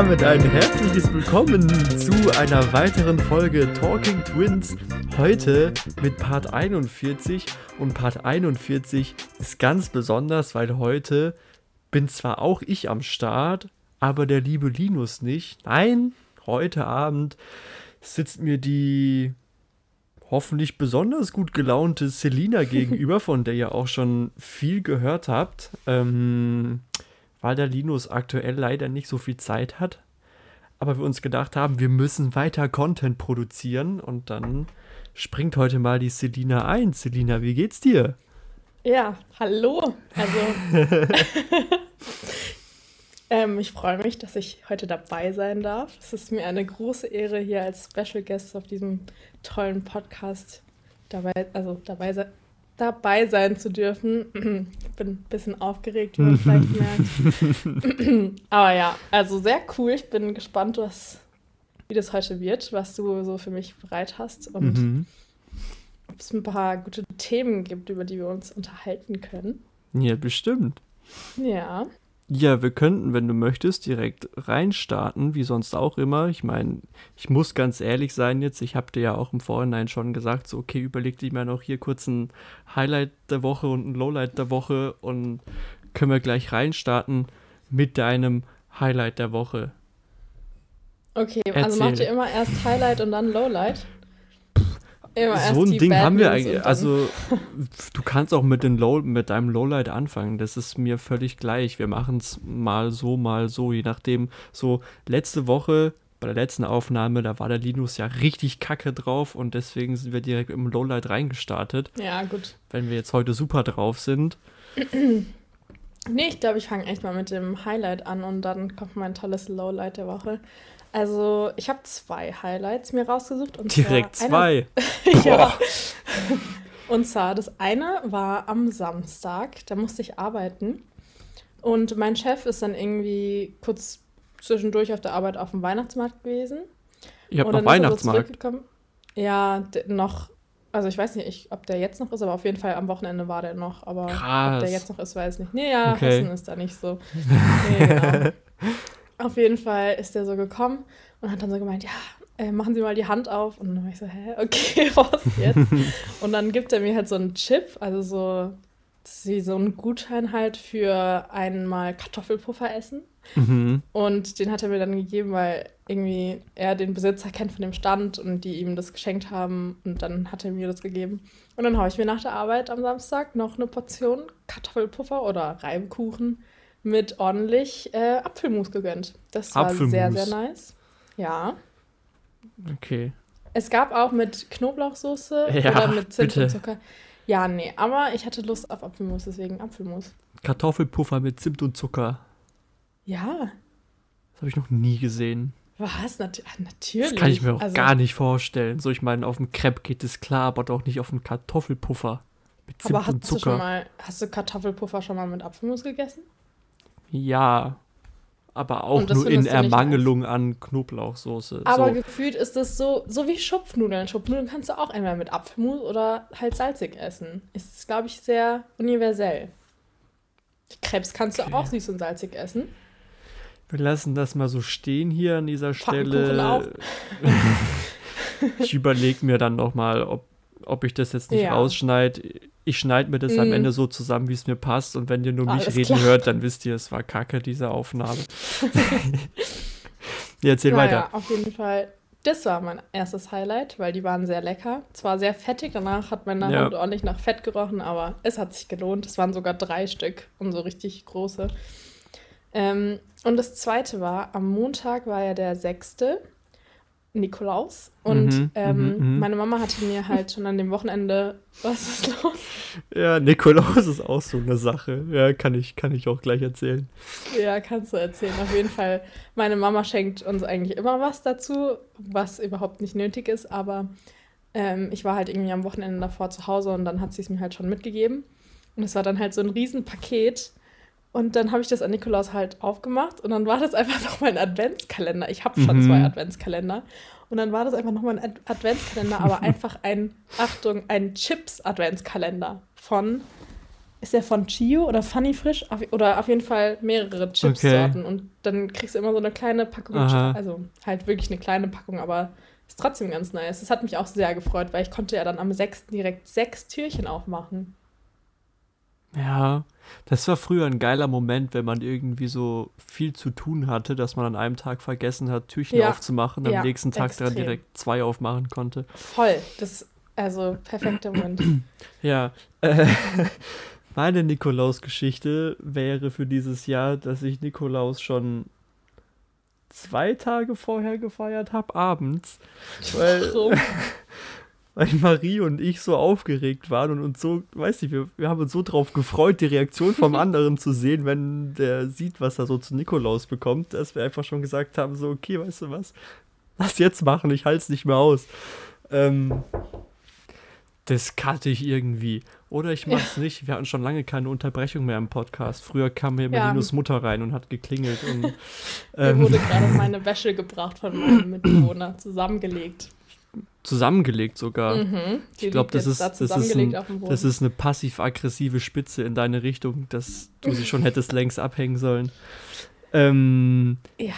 Damit ein herzliches Willkommen zu einer weiteren Folge Talking Twins. Heute mit Part 41. Und Part 41 ist ganz besonders, weil heute bin zwar auch ich am Start, aber der liebe Linus nicht. Nein, heute Abend sitzt mir die hoffentlich besonders gut gelaunte Selina gegenüber, von der ihr auch schon viel gehört habt. Ähm, weil der Linus aktuell leider nicht so viel Zeit hat. Aber wir uns gedacht haben, wir müssen weiter Content produzieren und dann springt heute mal die Selina ein. Selina, wie geht's dir? Ja, hallo. Also, ähm, ich freue mich, dass ich heute dabei sein darf. Es ist mir eine große Ehre, hier als Special Guest auf diesem tollen Podcast dabei, also dabei sein, dabei sein zu dürfen. Ich bin ein bisschen aufgeregt, wie man vielleicht merkt. Aber ja, also sehr cool. Ich bin gespannt, was, wie das heute wird, was du so für mich bereit hast und Mhm. ob es ein paar gute Themen gibt, über die wir uns unterhalten können. Ja, bestimmt. Ja. Ja, wir könnten, wenn du möchtest, direkt reinstarten, wie sonst auch immer. Ich meine, ich muss ganz ehrlich sein jetzt, ich habe dir ja auch im Vorhinein schon gesagt, so, okay, überleg dir mal noch hier kurz ein Highlight der Woche und ein Lowlight der Woche und können wir gleich reinstarten mit deinem Highlight der Woche. Okay, Erzähl. also macht ihr immer erst Highlight und dann Lowlight? Immer so ein Ding Bad haben wir eigentlich. Also, du kannst auch mit, den Low, mit deinem Lowlight anfangen. Das ist mir völlig gleich. Wir machen es mal so, mal so, je nachdem. So, letzte Woche, bei der letzten Aufnahme, da war der Linus ja richtig kacke drauf und deswegen sind wir direkt im Lowlight reingestartet. Ja, gut. Wenn wir jetzt heute super drauf sind. Nee, ich glaube, ich fange echt mal mit dem Highlight an und dann kommt mein tolles Lowlight der Woche. Also, ich habe zwei Highlights mir rausgesucht. Und Direkt zwar zwei. Ja. Und zwar, das eine war am Samstag, da musste ich arbeiten. Und mein Chef ist dann irgendwie kurz zwischendurch auf der Arbeit auf dem Weihnachtsmarkt gewesen. Ihr habt noch so Weihnachtsmarkt. zurückgekommen. Ja, noch, also ich weiß nicht, ich, ob der jetzt noch ist, aber auf jeden Fall am Wochenende war der noch. Aber ob Krass. der jetzt noch ist, weiß ich nicht. Nee, ja, Okay. Hessen ist da nicht so. Nee, genau. auf jeden Fall ist der so gekommen und hat dann so gemeint, ja, äh, machen Sie mal die Hand auf. Und dann war ich so, hä, okay, was jetzt? und dann gibt er mir halt so einen Chip, also so, das ist wie so ein Gutschein halt für einmal Kartoffelpuffer essen. Mhm. Und den hat er mir dann gegeben, weil irgendwie er den Besitzer kennt von dem Stand und die ihm das geschenkt haben. Und dann hat er mir das gegeben. Und dann habe ich mir nach der Arbeit am Samstag noch eine Portion Kartoffelpuffer oder Reibkuchen mit ordentlich äh, Apfelmus gegönnt. Das war Apfelmus. sehr, sehr nice. Ja. Okay. Es gab auch mit Knoblauchsoße Ja, oder mit Zimt bitte. und Zucker. Ja, nee, aber ich hatte Lust auf Apfelmus, deswegen Apfelmus. Kartoffelpuffer mit Zimt und Zucker. Ja, Das habe ich noch nie gesehen. was? Nat natürlich. Das kann ich mir auch Also- gar nicht vorstellen. So, ich meine, auf dem Crepe geht es klar, aber doch nicht auf dem Kartoffelpuffer mit Zimt Aber und hast du Zucker. schon mal, hast du Kartoffelpuffer schon mal mit Apfelmus gegessen? Ja, aber auch nur in Ermangelung an Knoblauchsoße. Aber so. gefühlt ist das so, so wie Schupfnudeln. Schupfnudeln kannst du auch einmal mit Apfelmus oder halt salzig essen. Ist, glaube ich, sehr universell. Krebs kannst Okay. du auch süß und salzig essen. Wir lassen das mal so stehen hier an dieser Stelle. ich überlege mir dann noch mal, ob, ob ich das jetzt nicht Ja. rausschneide. Ich schneide mir das am Mm. Ende so zusammen, wie es mir passt. Und wenn ihr nur mich Alles reden klar. hört, dann wisst ihr, es war kacke, diese Aufnahme. ja, erzähl Naja, weiter. auf jeden Fall. Das war mein erstes Highlight, weil die waren sehr lecker. Zwar sehr fettig, danach hat meine Ja. Hand ordentlich nach Fett gerochen, aber es hat sich gelohnt. Es waren sogar drei Stück und so richtig große. Ähm, und das zweite war, am Montag war ja der sechste. Nikolaus. Und Mhm, ähm, mhm, mhm. meine Mama hatte mir halt schon an dem Wochenende. Was ist los? Ja, Nikolaus ist auch so eine Sache. Ja, kann ich, kann ich auch gleich erzählen. Ja, kannst du erzählen. Auf jeden Fall, meine Mama schenkt uns eigentlich immer was dazu, was überhaupt nicht nötig ist, aber ähm, ich war halt irgendwie am Wochenende davor zu Hause und dann hat sie es mir halt schon mitgegeben. Und es war dann halt so ein Riesenpaket. Und dann habe ich das an Nikolaus halt aufgemacht und dann war das einfach nochmal ein Adventskalender. Ich habe schon Mhm. zwei Adventskalender. Und dann war das einfach nochmal ein Ad Adventskalender, aber einfach ein, Achtung, ein Chips-Adventskalender von, ist der von Chio oder Funny Frisch? Auf, oder auf jeden Fall mehrere Chips-Sorten. Und dann kriegst du immer so eine kleine Packung, Aha. also halt wirklich eine kleine Packung, aber ist trotzdem ganz nice. Das hat mich auch sehr gefreut, weil ich konnte ja dann am 6. direkt sechs Türchen aufmachen. Ja, das war früher ein geiler Moment, wenn man irgendwie so viel zu tun hatte, dass man an einem Tag vergessen hat, Türchen Ja, aufzumachen, am ja, nächsten Tag dann direkt zwei aufmachen konnte. Voll. Das, also perfekter Moment. Ja, äh, meine Nikolaus-Geschichte wäre für dieses Jahr, dass ich Nikolaus schon zwei Tage vorher gefeiert habe, abends. Weil, Warum? weil Marie und ich so aufgeregt waren und uns so, weiß nicht, wir, wir haben uns so drauf gefreut, die Reaktion vom anderen zu sehen, wenn der sieht, was er so zu Nikolaus bekommt, dass wir einfach schon gesagt haben, so, okay, weißt du was, lass jetzt machen, ich halte es nicht mehr aus. Ähm, das cutte ich irgendwie. Oder ich mach's nicht. Wir hatten schon lange keine Unterbrechung mehr im Podcast. Früher kam hier Ja. Melinos Mutter rein und hat geklingelt. Und, Mir ähm, wurde gerade meine Wäsche gebracht von meinem Mitbewohner, zusammengelegt. Zusammengelegt sogar. Mhm. Ich glaube, das ist, da das, ist ein, das ist eine passiv-aggressive Spitze in deine Richtung, dass du sie schon hättest längst abhängen sollen. Ähm, ja,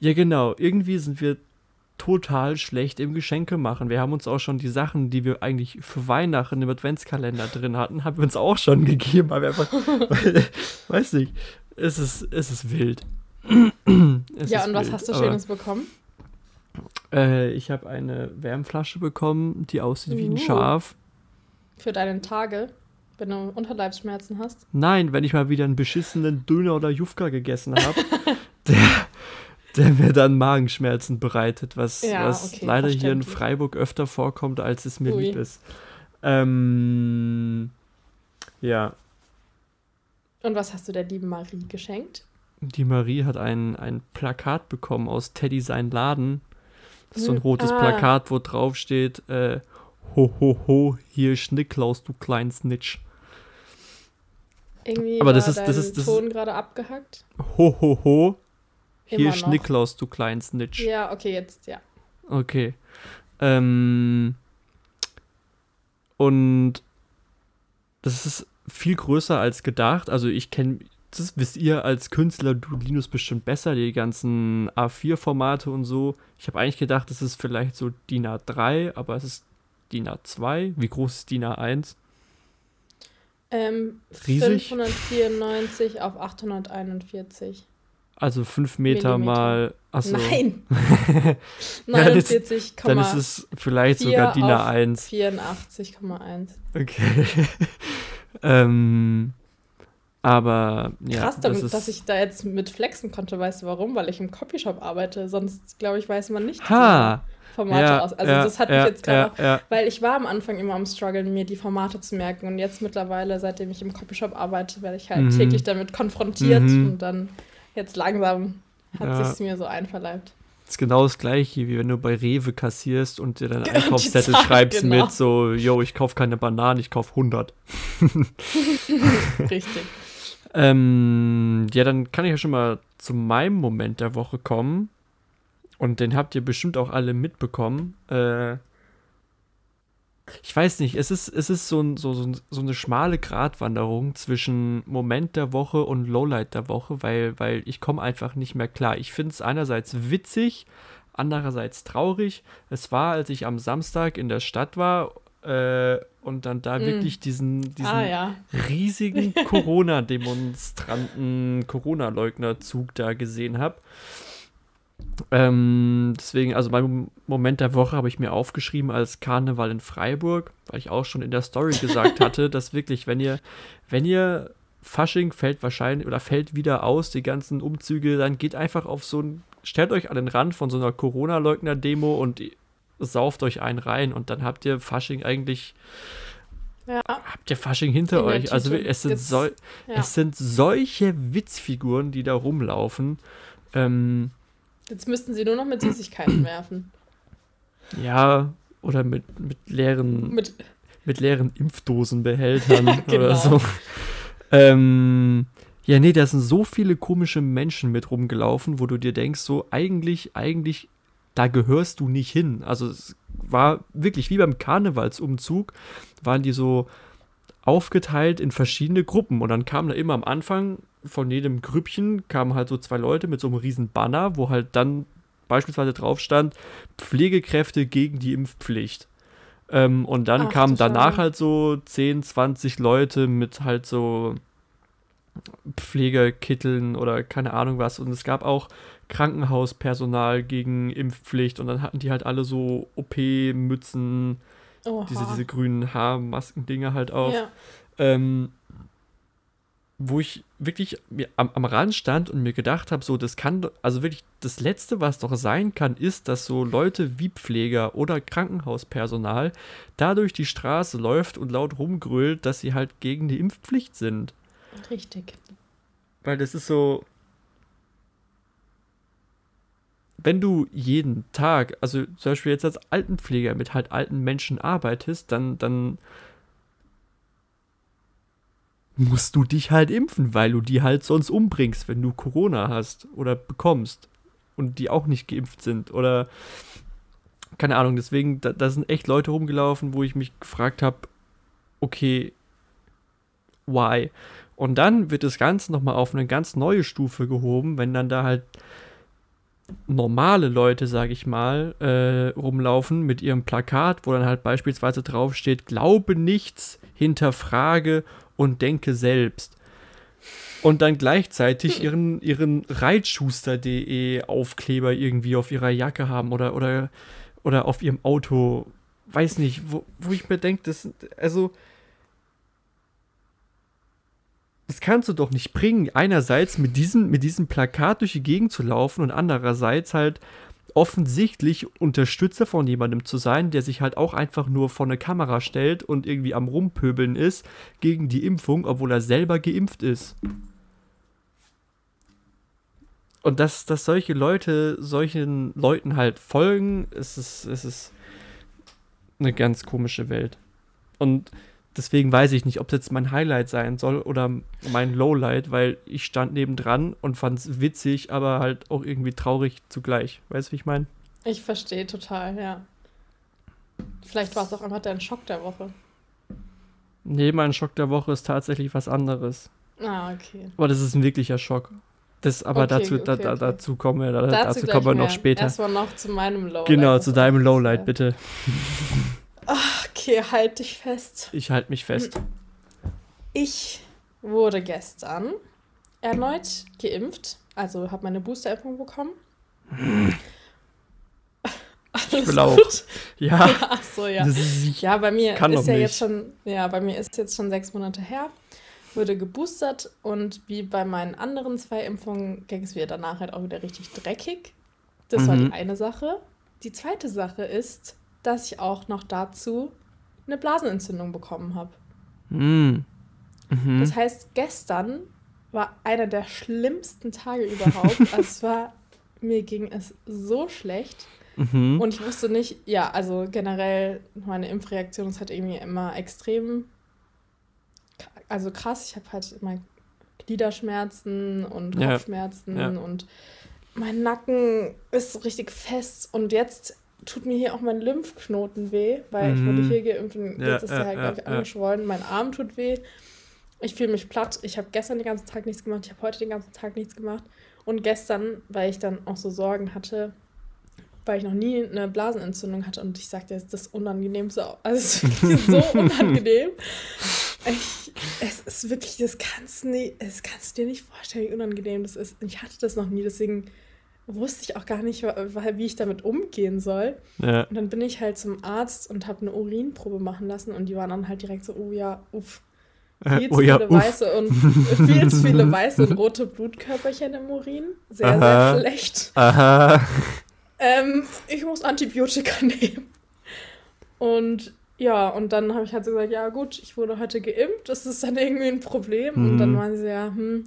ja, genau. Irgendwie sind wir total schlecht im Geschenke machen. Wir haben uns auch schon die Sachen, die wir eigentlich für Weihnachten im Adventskalender drin hatten, haben wir uns auch schon gegeben. Aber einfach, weil, weiß nicht, es ist, es ist wild. Es ja ist und was wild, hast du Schönes bekommen? Äh, ich habe eine Wärmflasche bekommen, die aussieht wie ein Uh. Schaf. Für deine Tage, wenn du Unterleibsschmerzen hast? Nein, wenn ich mal wieder einen beschissenen Döner oder Jufka gegessen habe, der, der mir dann Magenschmerzen bereitet, was, Ja, was okay, leider hier in. Freiburg öfter vorkommt, als es mir Ui. lieb ist. Ähm, ja, Und was hast du der lieben Marie geschenkt? die Marie hat ein, ein Plakat bekommen aus Teddy sein Laden. So ein rotes ah. Plakat, wo drauf steht, äh, ho ho ho, hier Schnicklaus, du kleinen Snitch. Irgendwie Aber das ist- das ist- das Ton gerade abgehackt. Ho ho ho, hier. Schnicklaus, du kleinen Snitch. Ja, okay, jetzt, ja. Okay. Ähm, und das ist viel größer als gedacht. Also ich kenne, das wisst ihr als Künstler, du Linus bestimmt besser, die ganzen A4-Formate und so. Ich habe eigentlich gedacht, das ist vielleicht so DIN A3, aber es ist DIN A2. Wie groß ist DIN A1? Ähm, Riesig. 594 auf 841. Also 5 Meter Millimeter. mal. Achso. Nein! Ja, das- 49,84. Dann ist es vielleicht sogar DIN auf A1. 84,1. Okay. ähm, aber ja, Krass, das damit, ist, dass ich da jetzt mit flexen konnte. Weißt du warum? Weil ich im Copyshop arbeite. Sonst, glaube ich, weiß man nicht wie Ha! die Formate ja, aus. Also ja, das hat ja, mich jetzt gerade. Weil ich war am Anfang immer am struggeln, mir die Formate zu merken. Und jetzt mittlerweile, seitdem ich im Copyshop arbeite, werde ich halt Mhm. täglich damit konfrontiert. Mhm. Und dann jetzt langsam hat Ja. sich's mir so einverleibt. Das ist genau das gleiche, wie wenn du bei Rewe kassierst und dir deinen Einkaufszettel Zahl, schreibst genau. mit so, yo, ich kauf keine Bananen, ich kauf 100. Richtig. Ähm, ja, dann kann ich ja schon mal zu meinem Moment der Woche kommen. Und den habt ihr bestimmt auch alle mitbekommen. Äh, ich weiß nicht, es ist, es ist so, ein, so, so, so eine schmale Gratwanderung zwischen Moment der Woche und Lowlight der Woche, weil, weil ich komme einfach nicht mehr klar. Ich finde es einerseits witzig, andererseits traurig. Es war, als ich am Samstag in der Stadt war äh, und dann da Mm. wirklich diesen, diesen ah ja. riesigen Corona-Demonstranten, Corona-Leugner-Zug da gesehen habe. Ähm, deswegen, also mein Moment der Woche habe ich mir aufgeschrieben als Karneval in Freiburg, weil ich auch schon in der Story gesagt hatte, dass wirklich, wenn ihr, wenn ihr Fasching fällt wahrscheinlich oder fällt wieder aus, die ganzen Umzüge, dann geht einfach auf so einen stellt euch an den Rand von so einer Corona-Leugner-Demo und sauft euch einen rein und dann habt ihr Fasching eigentlich. Ja. Habt ihr Fasching hinter In euch? Also es sind, so, ja. es sind solche Witzfiguren, die da rumlaufen. Ähm, Jetzt müssten sie nur noch mit Süßigkeiten werfen. Ja, oder mit, mit leeren mit, mit leeren Impfdosenbehältern genau. oder so. Ähm, ja, nee, da sind so viele komische Menschen mit rumgelaufen, wo du dir denkst, so eigentlich, eigentlich, da gehörst du nicht hin. Also es war wirklich wie beim Karnevalsumzug, waren die so aufgeteilt in verschiedene Gruppen und dann kamen da immer am Anfang von jedem Grüppchen kamen halt so zwei Leute mit so einem riesen Banner, wo halt dann beispielsweise drauf stand, Pflegekräfte gegen die Impfpflicht. Ähm, und dann Ach, kamen danach halt so 10, 20 Leute mit halt so Pflegekitteln oder keine Ahnung was. Und es gab auch Krankenhauspersonal gegen Impfpflicht und dann hatten die halt alle so OP-Mützen, diese, diese grünen Haarmasken-Dinger halt auf. Ja. Ähm, wo ich wirklich am, am Rand stand und mir gedacht habe, so, das kann, also wirklich, das Letzte, was doch sein kann, ist, dass so Leute wie Pfleger oder Krankenhauspersonal da durch die Straße läuft und laut rumgrölt, dass sie halt gegen die Impfpflicht sind. Richtig. Weil das ist so, wenn du jeden Tag, also zum Beispiel jetzt als Altenpfleger mit halt alten Menschen arbeitest, dann, dann musst du dich halt impfen, weil du die halt sonst umbringst, wenn du Corona hast oder bekommst und die auch nicht geimpft sind oder keine Ahnung. Deswegen, da, da sind echt Leute rumgelaufen, wo ich mich gefragt habe, okay, why? Und dann wird das Ganze nochmal auf eine ganz neue Stufe gehoben, wenn dann da halt normale Leute, sag ich mal, äh, rumlaufen mit ihrem Plakat, wo dann halt beispielsweise draufsteht, glaube nichts, hinterfrage und denke selbst. Und dann gleichzeitig ihren, ihren Reitschuster.de Aufkleber irgendwie auf ihrer Jacke haben oder, oder, oder auf ihrem Auto. Weiß nicht, wo, wo ich mir denke, das, also, das kannst du doch nicht bringen, einerseits mit diesem, mit diesem Plakat durch die Gegend zu laufen und andererseits halt offensichtlich Unterstützer von jemandem zu sein, der sich halt auch einfach nur vor eine Kamera stellt und irgendwie am Rumpöbeln ist gegen die Impfung, obwohl er selber geimpft ist. Und dass, dass solche Leute solchen Leuten halt folgen, es ist, es ist eine ganz komische Welt. Und deswegen weiß ich nicht, ob es jetzt mein Highlight sein soll oder mein Lowlight, weil ich stand nebendran und fand es witzig, aber halt auch irgendwie traurig zugleich. Weißt du, wie ich meine? Ich verstehe total, ja. Vielleicht war es auch einfach dein Schock der Woche. Nee, mein Schock der Woche ist tatsächlich was anderes. Ah, okay. Aber das ist ein wirklicher Schock. Das, aber okay, dazu, okay, da, da, dazu kommen wir, da, dazu, dazu kommen wir noch später. Erstmal noch zu meinem Lowlight. Genau, zu deinem Lowlight, bitte. Okay, halt dich fest. Ich halte mich fest. Ich wurde gestern erneut geimpft, also habe meine Boosterimpfung bekommen. Alles ich will auch. Ja. ja. Ach so, ja. ja, bei mir ist ja nicht. jetzt schon, ja, bei mir ist jetzt schon sechs Monate her. Wurde geboostert und wie bei meinen anderen zwei Impfungen ging es mir danach halt auch wieder richtig dreckig. Das mhm. war die eine Sache. Die zweite Sache ist, dass ich auch noch dazu eine Blasenentzündung bekommen habe. Mm. Mhm. Das heißt, gestern war einer der schlimmsten Tage überhaupt. also es war, mir ging es so schlecht. Mhm. Und ich wusste nicht, ja, also generell meine Impfreaktion ist halt irgendwie immer extrem, also krass. Ich habe halt immer Gliederschmerzen und Kopfschmerzen ja. Ja. und mein Nacken ist so richtig fest. Und jetzt tut mir hier auch mein Lymphknoten weh, weil mhm. ich wurde mhm. hier geimpft und ja, jetzt ist der halt, glaube ich, angeschwollen. Mein Arm tut weh. Ich fühle mich platt. Ich habe gestern den ganzen Tag nichts gemacht. Ich habe heute den ganzen Tag nichts gemacht. Und gestern, weil ich dann auch so Sorgen hatte, weil ich noch nie eine Blasenentzündung hatte und ich sagte, es ist das Unangenehmste. Also es ist wirklich so unangenehm. Ich, es ist wirklich, das kannst, nie, das kannst du dir nicht vorstellen, wie unangenehm das ist. Ich hatte das noch nie, deswegen wusste ich auch gar nicht, wie ich damit umgehen soll. Ja. Und dann bin ich halt zum Arzt und habe eine Urinprobe machen lassen und die waren dann halt direkt so, oh ja, uff. viel zu oh ja, viele uff. weiße und viel zu viele weiße und rote Blutkörperchen im Urin. Sehr, Aha. sehr schlecht. Aha. Ähm, ich muss Antibiotika nehmen. Und ja, und dann habe ich halt so gesagt, ja gut, ich wurde heute geimpft, das ist dann irgendwie ein Problem. Mhm. Und dann waren sie ja, hm,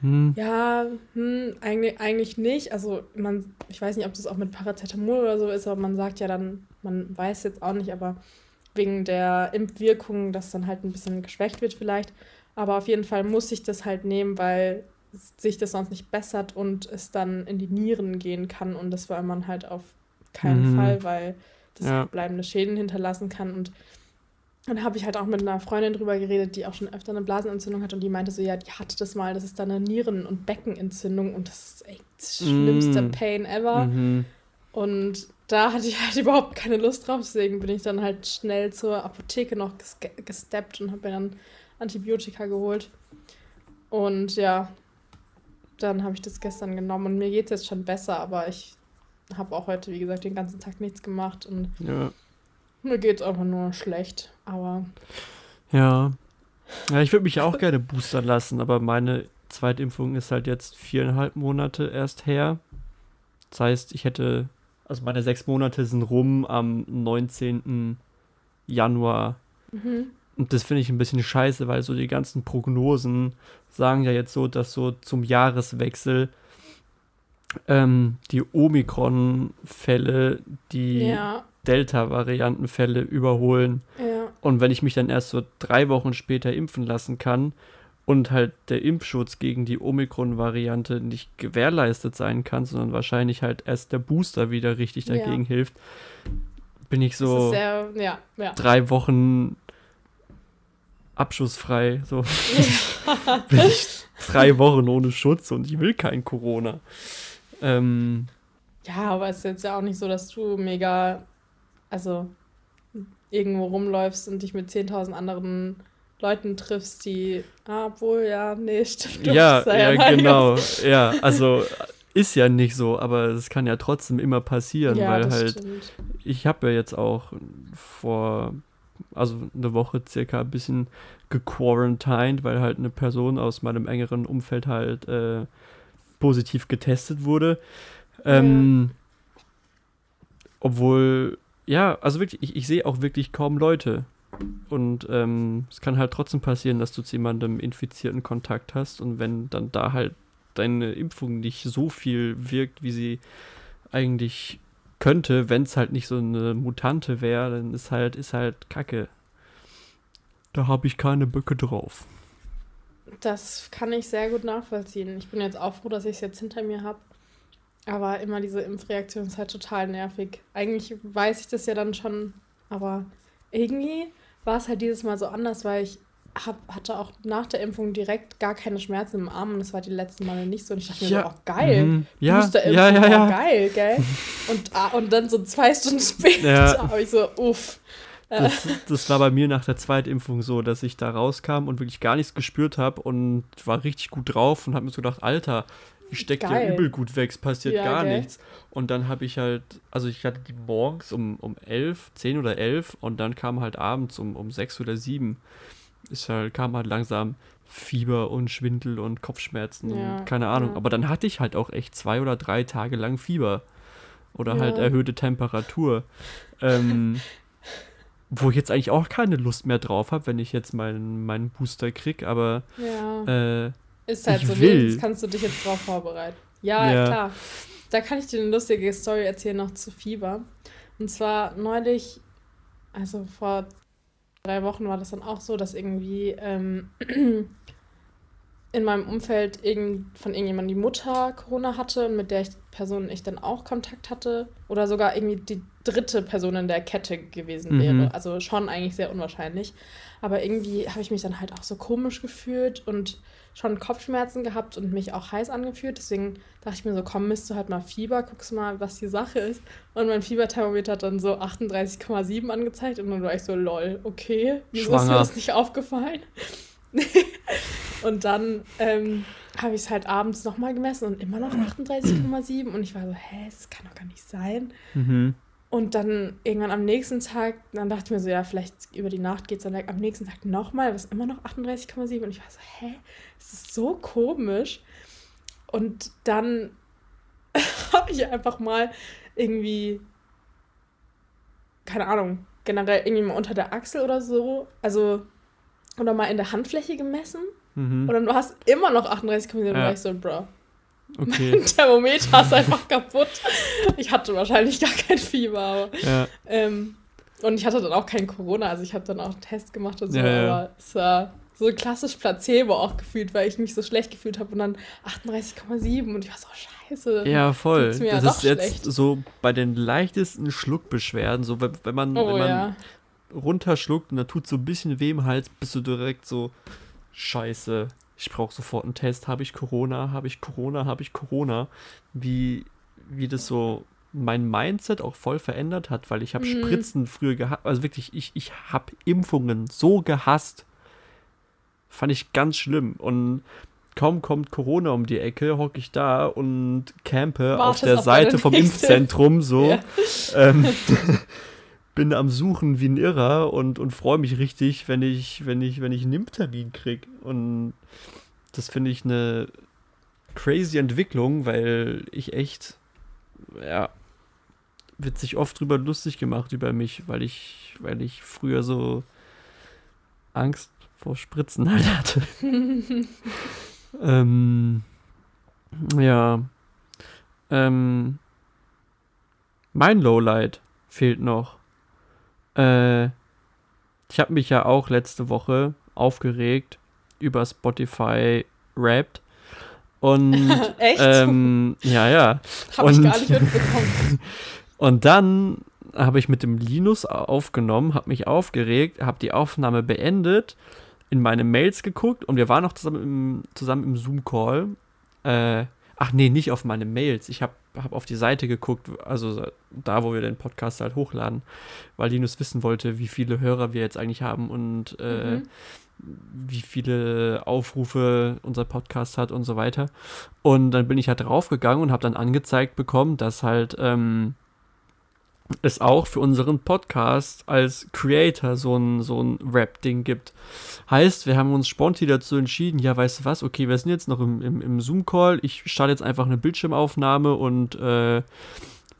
hm. Ja, hm, eigentlich, eigentlich nicht. Also man, ich weiß nicht, ob das auch mit Paracetamol oder so ist, aber man sagt ja dann, man weiß jetzt auch nicht, aber wegen der Impfwirkung, dass dann halt ein bisschen geschwächt wird vielleicht. Aber auf jeden Fall muss ich das halt nehmen, weil sich das sonst nicht bessert und es dann in die Nieren gehen kann. Und das will man halt auf keinen mhm. Fall, weil das ja. bleibende Schäden hinterlassen kann. Und dann habe ich halt auch mit einer Freundin drüber geredet, die auch schon öfter eine Blasenentzündung hat und die meinte so, ja, die hatte das mal, das ist dann eine Nieren- und Beckenentzündung und das ist echt das schlimmste mm. Pain ever. Mhm. Und da hatte ich halt überhaupt keine Lust drauf, deswegen bin ich dann halt schnell zur Apotheke noch gesteppt und habe mir dann Antibiotika geholt. Und ja, dann habe ich das gestern genommen und mir geht es jetzt schon besser, aber ich habe auch heute, wie gesagt, den ganzen Tag nichts gemacht und ja. mir geht es einfach nur schlecht, aber. Ja. Ja, ich würde mich auch gerne boostern lassen, aber meine Zweitimpfung ist halt jetzt viereinhalb Monate erst her. Das heißt, ich hätte, also meine sechs Monate sind rum am 19. Januar. Mhm. Und das finde ich ein bisschen scheiße, weil so die ganzen Prognosen sagen ja jetzt so, dass so zum Jahreswechsel ähm, die Omikron-Fälle die ja. Delta-Variantenfälle überholen. Ja. Und wenn ich mich dann erst so drei Wochen später impfen lassen kann und halt der Impfschutz gegen die Omikron-Variante nicht gewährleistet sein kann, sondern wahrscheinlich halt erst der Booster wieder richtig dagegen ja. hilft, bin ich so sehr, drei Wochen abschussfrei. So bin ich drei Wochen ohne Schutz und ich will kein Corona. Ähm, ja, aber es ist jetzt ja auch nicht so, dass du mega, also irgendwo rumläufst und dich mit 10.000 anderen Leuten triffst, die, ah, obwohl, ja, nee, stimmt. Ja, ja, ja genau. Ja, also ist ja nicht so, aber es kann ja trotzdem immer passieren, ja, weil halt, stimmt. ich habe ja jetzt auch vor, also eine Woche circa ein bisschen gequarantined, weil halt eine Person aus meinem engeren Umfeld halt äh, positiv getestet wurde. Ähm, ja. Obwohl, ja, also wirklich, ich, ich sehe auch wirklich kaum Leute. Und ähm, es kann halt trotzdem passieren, dass du zu jemandem infizierten Kontakt hast und wenn dann da halt deine Impfung nicht so viel wirkt, wie sie eigentlich könnte, wenn es halt nicht so eine Mutante wäre, dann ist halt, ist halt Kacke. Da habe ich keine Böcke drauf. Das kann ich sehr gut nachvollziehen. Ich bin jetzt auch froh, dass ich es jetzt hinter mir habe. Aber immer diese Impfreaktion ist halt total nervig. Eigentlich weiß ich das ja dann schon, aber irgendwie war es halt dieses Mal so anders, weil ich hab, hatte auch nach der Impfung direkt gar keine Schmerzen im Arm und das war die letzten Male nicht so. Und ich dachte ja. mir so, oh geil, mhm. ja, Boosterimpfung, ja, ja, ja. Oh, geil, gell? Und, ah, und dann so zwei Stunden später ja. habe ich so, uff. Das, das, war bei mir nach der Zweitimpfung so, dass ich da rauskam und wirklich gar nichts gespürt habe und war richtig gut drauf und habe mir so gedacht, Alter, ich stecke ja übel gut weg, es passiert ja, gar gell? nichts. Und dann habe ich halt, also ich hatte die morgens um, um 11, 10 oder 11 und dann kam halt abends um, um 6 oder 7. Ist halt, kam halt langsam Fieber und Schwindel und Kopfschmerzen ja, und keine Ahnung. Aber dann hatte ich halt auch echt zwei oder drei Tage lang Fieber. Oder halt erhöhte Temperatur. Ähm, wo ich jetzt eigentlich auch keine Lust mehr drauf habe, wenn ich jetzt meinen, meinen Booster krieg, aber äh, ist halt so, will. nee, kannst du dich jetzt drauf vorbereiten. Ja, ja, klar. Da kann ich dir eine lustige Story erzählen noch zu Fieber. Und zwar neulich, also vor drei Wochen war das dann auch so, dass irgendwie ähm, in meinem Umfeld irgend, von irgendjemandem die Mutter Corona hatte und mit der ich, Person ich dann auch Kontakt hatte. Oder sogar irgendwie die dritte Person in der Kette gewesen mhm. wäre. Also schon eigentlich sehr unwahrscheinlich. Aber irgendwie habe ich mich dann halt auch so komisch gefühlt und schon Kopfschmerzen gehabt und mich auch heiß angefühlt. Deswegen dachte ich mir so, komm, misst du halt mal Fieber, guckst mal, was die Sache ist. Und mein Fieberthermometer hat dann so 38,7 angezeigt und dann war ich so, lol, okay, wieso Schwanger. ist mir das nicht aufgefallen? und dann ähm, habe ich es halt abends nochmal gemessen und immer noch 38,7 und ich war so, hä, das kann doch gar nicht sein. Mhm. Und dann irgendwann am nächsten Tag, dann dachte ich mir so, ja, vielleicht über die Nacht geht es dann weg. Am nächsten Tag nochmal, was immer noch 38,7. Und ich war so, hä? Das ist so komisch. Und dann habe ich einfach mal irgendwie, keine Ahnung, generell irgendwie mal unter der Achsel oder so, also, oder mal in der Handfläche gemessen. Mhm. Und dann war es immer noch 38,7. Und Ja. war ich so, bro, Okay. mein Thermometer ist einfach kaputt. Ich hatte wahrscheinlich gar kein Fieber, aber. ja. Ähm, und ich hatte dann auch kein Corona, also ich habe dann auch einen Test gemacht und so, Ja, ja. aber es war so klassisch Placebo auch gefühlt, weil ich mich so schlecht gefühlt habe und dann 38,7 und ich war so scheiße. Ja, voll. Ja das doch ist jetzt schlecht. so bei den leichtesten Schluckbeschwerden, so wenn, wenn man, oh wenn man ja. runterschluckt und da tut so ein bisschen weh im Hals, bist du direkt so, scheiße, ich brauche sofort einen Test, habe ich Corona, habe ich Corona, habe ich Corona. Wie, wie das so mein Mindset auch voll verändert hat, weil ich habe Mhm. Spritzen früher gehabt, also wirklich, ich, ich habe Impfungen so gehasst. Fand ich ganz schlimm und kaum kommt Corona um die Ecke, hocke ich da und campe auf Wartest der auf deine Seite vom Impfzentrum so. Ja. Ähm, bin am Suchen wie ein Irrer und, und freue mich richtig, wenn ich, wenn ich, wenn ich einen Impftermin krieg. Und das finde ich eine crazy Entwicklung, weil ich echt, ja, wird sich oft drüber lustig gemacht über mich, weil ich, weil ich früher so Angst vor Spritzen halt hatte. ähm, ja. Ähm, mein Lowlight fehlt noch. Äh, ich habe mich ja auch letzte Woche aufgeregt über Spotify Wrapped. Und Echt? ähm, ja, ja. Ich und- gar nicht mitbekommen. Und dann habe ich mit dem Linus aufgenommen, habe mich aufgeregt, habe die Aufnahme beendet, in meine Mails geguckt und wir waren noch zusammen im, zusammen im Zoom-Call. Äh, ach nee, nicht auf meine Mails. Ich habe hab auf die Seite geguckt, also da, wo wir den Podcast halt hochladen, weil Linus wissen wollte, wie viele Hörer wir jetzt eigentlich haben und äh, Mhm. wie viele Aufrufe unser Podcast hat und so weiter. Und dann bin ich halt draufgegangen und habe dann angezeigt bekommen, dass halt ähm, es auch für unseren Podcast als Creator so ein, so ein Rap-Ding gibt. Heißt, wir haben uns spontan dazu entschieden, ja, weißt du was, okay, wir sind jetzt noch im, im, im Zoom-Call, ich starte jetzt einfach eine Bildschirmaufnahme und äh,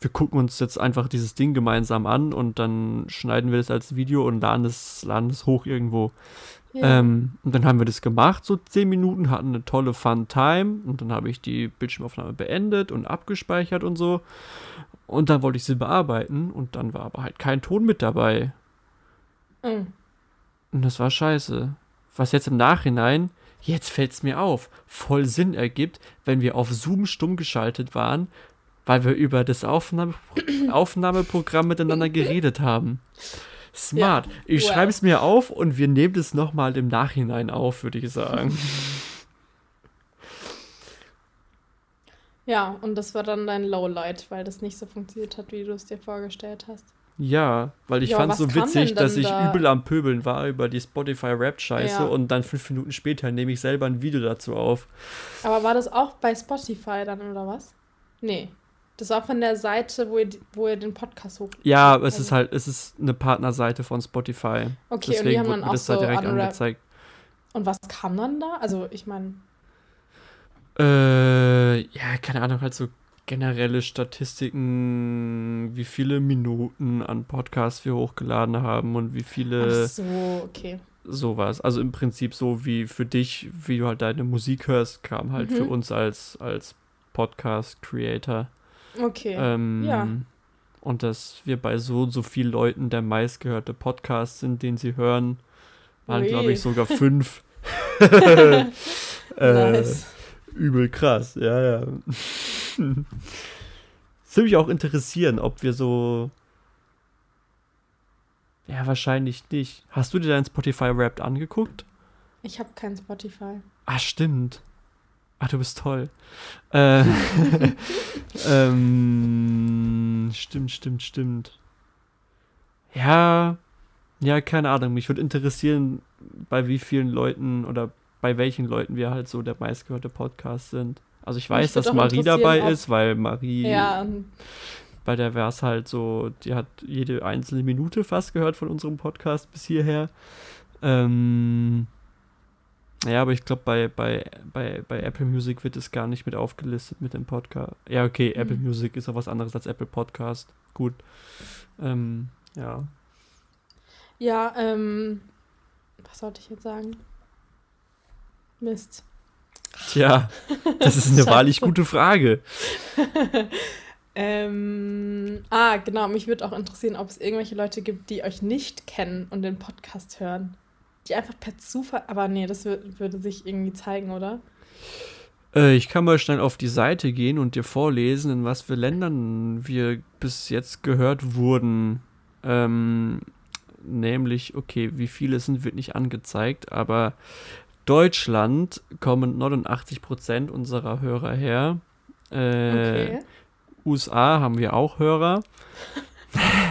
wir gucken uns jetzt einfach dieses Ding gemeinsam an und dann schneiden wir das als Video und laden es, laden es hoch irgendwo. Ja. Ähm, und dann haben wir das gemacht, so 10 Minuten, hatten eine tolle Fun Time und dann habe ich die Bildschirmaufnahme beendet und abgespeichert und so. Und dann wollte ich sie bearbeiten und dann war aber halt kein Ton mit dabei. Mhm. Und das war scheiße. Was jetzt im Nachhinein, jetzt fällt es mir auf, voll Sinn ergibt, wenn wir auf Zoom stumm geschaltet waren, weil wir über das Aufnahme Aufnahmeprogramm miteinander geredet haben. Smart. Ich wow. schreibe es mir auf und wir nehmen das nochmal im Nachhinein auf, würde ich sagen. Ja, und das war dann dein Lowlight, weil das nicht so funktioniert hat, wie du es dir vorgestellt hast. Ja, weil ich Ja, fand was so witzig, dass ich da? übel am Pöbeln war über die Spotify-Rap-Scheiße Ja. und dann fünf Minuten später nehme ich selber ein Video dazu auf. Aber war das auch bei Spotify dann oder was? Nee. Das war von der Seite, wo ihr, wo ihr den Podcast hoch. Ja, es Also- ist halt, es ist eine Partnerseite von Spotify. Okay, und die Deswegen haben dann auch das so da direkt unwrap- angezeigt. Und was kam dann da? Also, ich meine, Äh, ja, keine Ahnung, halt so generelle Statistiken, wie viele Minuten an Podcasts wir hochgeladen haben und wie viele ach so, okay. sowas. Also im Prinzip so wie für dich, wie du halt deine Musik hörst, kam halt für Mhm. uns als, als Podcast-Creator. Okay. Ähm, ja. Und dass wir bei so und so vielen Leuten der meistgehörte Podcast sind, den sie hören, waren, glaube ich, sogar fünf. äh, nice. Übel krass, ja, ja. Es würde mich auch interessieren, ob wir so. Ja, wahrscheinlich nicht. Hast du dir dein Spotify Wrapped angeguckt? Ich habe kein Spotify. Ah, stimmt. Ah, du bist toll. Äh, ähm, stimmt, stimmt, stimmt. Ja, ja, keine Ahnung. Mich würde interessieren, bei wie vielen Leuten oder bei welchen Leuten wir halt so der meistgehörte Podcast sind. Also ich weiß, dass Marie dabei ob- ist, weil Marie Ja, bei der wäre es halt so, die hat jede einzelne Minute fast gehört von unserem Podcast bis hierher. Ähm, ja, aber ich glaube, bei, bei, bei, bei Apple Music wird es gar nicht mit aufgelistet mit dem Podcast. Ja, okay, mhm. Apple Music ist auch was anderes als Apple Podcast. Gut. Ähm, ja. Ja, ähm, was sollte ich jetzt sagen? Mist. Tja, das ist eine wahrlich gute Frage. ähm, ah, genau, mich würde auch interessieren, ob es irgendwelche Leute gibt, die euch nicht kennen und den Podcast hören. Die einfach per Zufall, aber nee, das würde sich irgendwie zeigen, oder? Äh, ich kann mal schnell auf die Seite gehen und dir vorlesen, in was für Ländern wir bis jetzt gehört wurden. Ähm, nämlich, okay, wie viele sind, wird nicht angezeigt, aber Deutschland kommen 89% unserer Hörer her. Äh, okay. USA haben wir auch Hörer.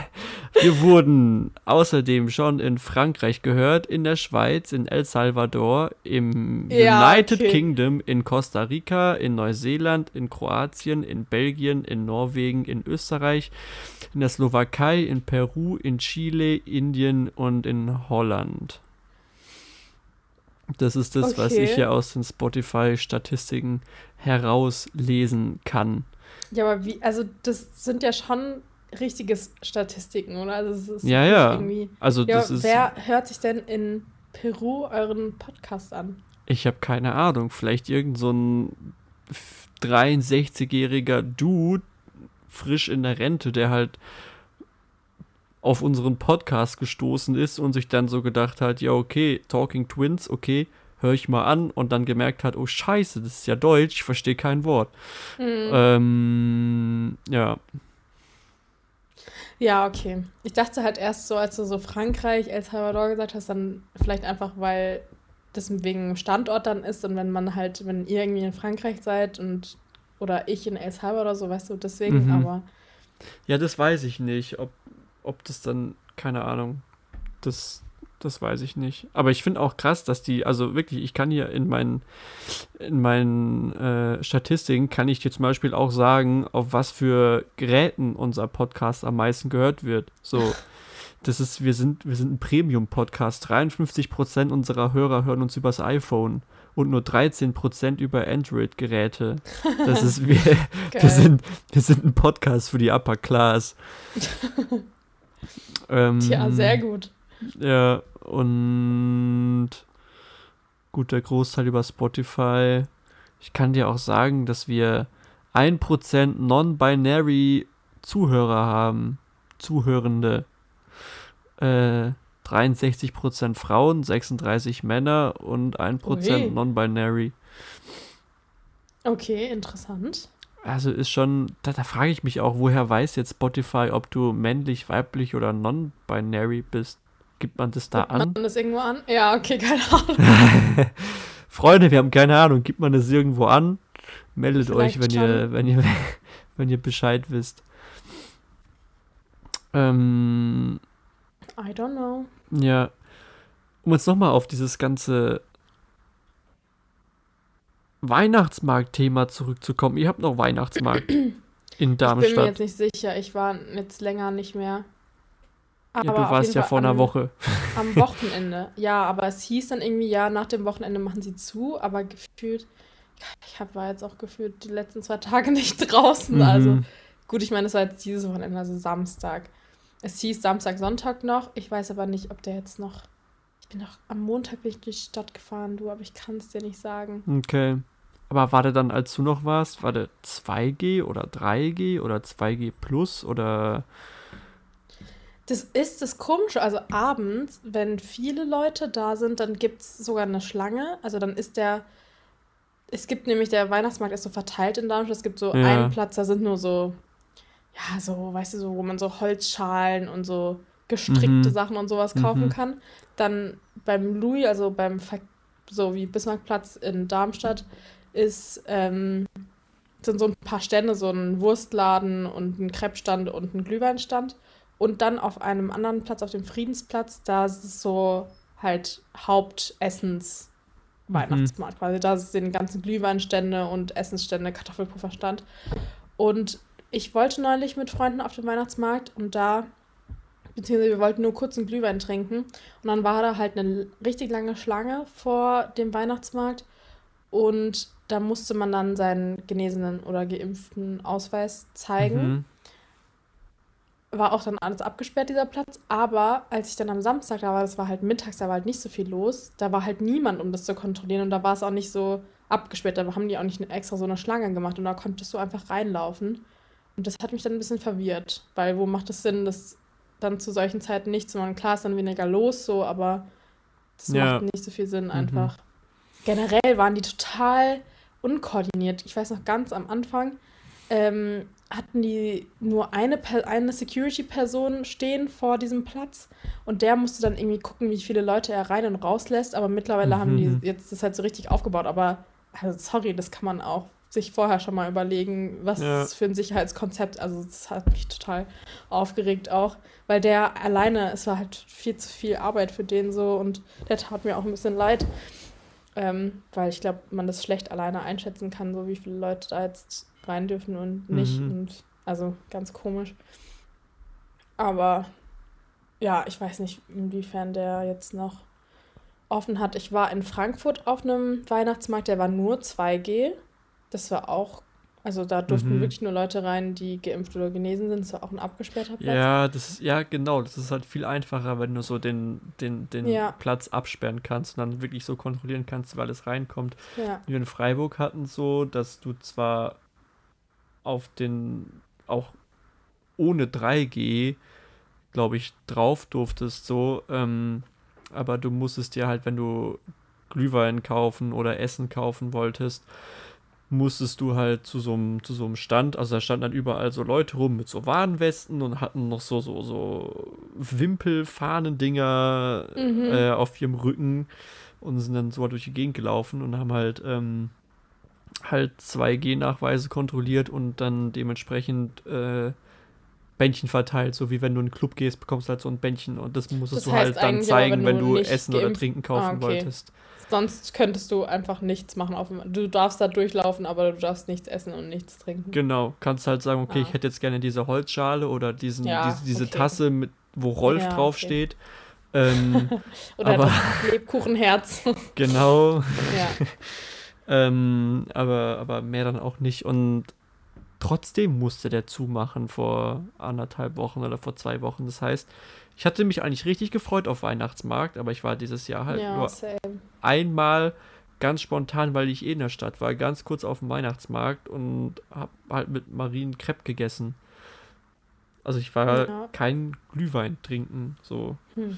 wir wurden außerdem schon in Frankreich gehört, in der Schweiz, in El Salvador, im ja, United okay. Kingdom, in Costa Rica, in Neuseeland, in Kroatien, in Belgien, in Norwegen, in Österreich, in der Slowakei, in Peru, in Chile, Indien und in Holland. Das ist das, okay. was ich hier aus den Spotify-Statistiken herauslesen kann. Ja, aber wie, also das sind ja schon richtige Statistiken, oder? Also ist ja, ja. Irgendwie, also ja, das ist. Wer hört sich denn in Peru euren Podcast an? Ich habe keine Ahnung. Vielleicht irgend so ein 63-jähriger Dude, frisch in der Rente, der halt auf unseren Podcast gestoßen ist und sich dann so gedacht hat, ja, okay, Talking Twins, okay, höre ich mal an und dann gemerkt hat, oh scheiße, das ist ja Deutsch, ich verstehe kein Wort. Mhm. Ähm, ja. Ja, okay. Ich dachte halt erst so, als du so Frankreich, El Salvador gesagt hast, dann vielleicht einfach, weil das wegen Standort dann ist und wenn man halt, wenn ihr irgendwie in Frankreich seid und oder ich in El Salvador, so weißt du, deswegen, mhm. aber. Ja, das weiß ich nicht, ob ob das dann, keine Ahnung, das, das weiß ich nicht. Aber ich finde auch krass, dass die, also wirklich, ich kann hier in meinen, in meinen äh, Statistiken, kann ich dir zum Beispiel auch sagen, auf was für Geräten unser Podcast am meisten gehört wird. So. Das ist, wir sind, wir sind ein Premium-Podcast. 53% unserer Hörer hören uns übers iPhone und nur 13% über Android-Geräte. Das ist, wir, wir, sind, wir sind ein Podcast für die Upper Class. Ähm, Tja, sehr gut. Ja, und gut, der Großteil über Spotify. Ich kann dir auch sagen, dass wir 1% Non-Binary Zuhörer haben. Zuhörende. Äh, 63% Frauen, 36 Männer und 1% Non-Binary. Okay, interessant. Also ist schon, da, da frage ich mich auch, woher weiß jetzt Spotify, ob du männlich, weiblich oder non-binary bist? Gibt man das da Gibt an? Gibt man das irgendwo an? Ja, okay, keine Ahnung. Freunde, wir haben keine Ahnung. Gibt man das irgendwo an? Meldet Vielleicht euch, wenn ihr, wenn ihr, wenn ihr Bescheid wisst. Ähm, I don't know. Ja. Um jetzt nochmal auf dieses ganze Weihnachtsmarkt-Thema zurückzukommen. Ihr habt noch Weihnachtsmarkt in Darmstadt. Ich bin mir jetzt nicht sicher. Ich war jetzt länger nicht mehr. Aber ja, du warst ja vor einer Woche. Am Wochenende. Ja, aber es hieß dann irgendwie, ja, nach dem Wochenende machen sie zu, aber gefühlt, ich hab, war jetzt auch gefühlt die letzten zwei Tage nicht draußen. Mhm. Also gut, ich meine, es war jetzt dieses Wochenende, also Samstag. Es hieß Samstag, Sonntag noch. Ich weiß aber nicht, ob der jetzt noch ich bin auch am Montag bin ich durch die Stadt gefahren, du, aber ich kann es dir nicht sagen. Okay. Aber war der dann, als du noch warst, war der 2G oder 3G oder 2G Plus oder. Das ist das Komische. Also abends, wenn viele Leute da sind, dann gibt es sogar eine Schlange. Also dann ist der. Es gibt nämlich, der Weihnachtsmarkt ist so verteilt in Darmstadt. Es gibt so ja. einen Platz, da sind nur so, ja, so, weißt du, so, wo man so Holzschalen und so gestrickte mhm. Sachen und sowas kaufen mhm. kann. Dann beim Louis, also beim Ver so wie Bismarckplatz in Darmstadt, ist, ähm, sind so ein paar Stände, so ein Wurstladen und ein Kreppstand und ein Glühweinstand. Und dann auf einem anderen Platz, auf dem Friedensplatz, da ist es so halt Hauptessens Weihnachtsmarkt mhm. quasi. Da sind die ganzen Glühweinstände und Essensstände, Kartoffelpufferstand. Und ich wollte neulich mit Freunden auf den Weihnachtsmarkt und da, beziehungsweise wir wollten nur kurz einen Glühwein trinken und dann war da halt eine richtig lange Schlange vor dem Weihnachtsmarkt und da musste man dann seinen genesenen oder geimpften Ausweis zeigen. Mhm. War auch dann alles abgesperrt, dieser Platz. Aber als ich dann am Samstag da war, das war halt mittags, da war halt nicht so viel los. Da war halt niemand, um das zu kontrollieren. Und da war es auch nicht so abgesperrt. Da haben die auch nicht extra so eine Schlange gemacht. Und da konntest du einfach reinlaufen. Und das hat mich dann ein bisschen verwirrt. Weil wo macht es Sinn, das dann zu solchen Zeiten nicht zu machen? Klar ist dann weniger los so, aber das Ja. macht nicht so viel Sinn einfach. Generell waren die total unkoordiniert. Ich weiß noch ganz am Anfang, ähm, hatten die nur eine, eine Security-Person stehen vor diesem Platz und der musste dann irgendwie gucken, wie viele Leute er rein und rauslässt. Aber mittlerweile haben Mhm. die jetzt das halt so richtig aufgebaut. Aber also sorry, das kann man auch sich vorher schon mal überlegen, was Ja. für ein Sicherheitskonzept. Also das hat mich total aufgeregt auch, weil der alleine, es war halt viel zu viel Arbeit für den so und der tat mir auch ein bisschen leid. Ähm, weil ich glaube, man das schlecht alleine einschätzen kann, so wie viele Leute da jetzt rein dürfen und nicht. Mhm. Und also ganz komisch. Aber ja, ich weiß nicht, inwiefern der jetzt noch offen hat. Ich war in Frankfurt auf einem Weihnachtsmarkt, der war nur 2G. Das war auch, also da durften Mhm. wirklich nur Leute rein, die geimpft oder genesen sind. Das war auch ein abgesperrter Platz. Ja, das ist, ja, genau. Das ist halt viel einfacher, wenn du so den, den, den Ja. Platz absperren kannst und dann wirklich so kontrollieren kannst, weil es reinkommt. Ja. Wir in Freiburg hatten so, dass du zwar auf den, auch ohne 3G, glaube ich, drauf durftest, so, ähm, aber du musstest dir halt, wenn du Glühwein kaufen oder Essen kaufen wolltest, musstest du halt zu so einem zu so einem Stand, also da standen dann überall so Leute rum mit so Warnwesten und hatten noch so so so Wimpelfahnendinger Mhm. äh, auf ihrem Rücken und sind dann so durch die Gegend gelaufen und haben halt ähm, halt 2G-Nachweise kontrolliert und dann dementsprechend äh, Bändchen verteilt, so wie wenn du in einen Club gehst, bekommst du halt so ein Bändchen und das musstest Das du halt dann aber, zeigen, wenn wenn du du nicht Essen oder Trinken kaufen Ah, okay. wolltest. Sonst könntest du einfach nichts machen. Auf dem, du darfst da durchlaufen, aber du darfst nichts essen und nichts trinken. Genau, kannst halt sagen, okay, Ah. ich hätte jetzt gerne diese Holzschale oder diesen, Ja, diese, diese okay. Tasse, mit, wo Rolf Ja, draufsteht. Ähm, Oder aber- das Lebkuchenherz. genau, ja. ähm, aber, aber mehr dann auch nicht. Und trotzdem musste der zumachen vor anderthalb Wochen oder vor zwei Wochen. Das heißt, ich hatte mich eigentlich richtig gefreut auf Weihnachtsmarkt, aber ich war dieses Jahr halt ja, nur same. einmal ganz spontan, weil ich eh in der Stadt war, ganz kurz auf dem Weihnachtsmarkt und hab halt mit Marien Crepe gegessen. Also ich war Ja. kein Glühwein trinken, so. Hm.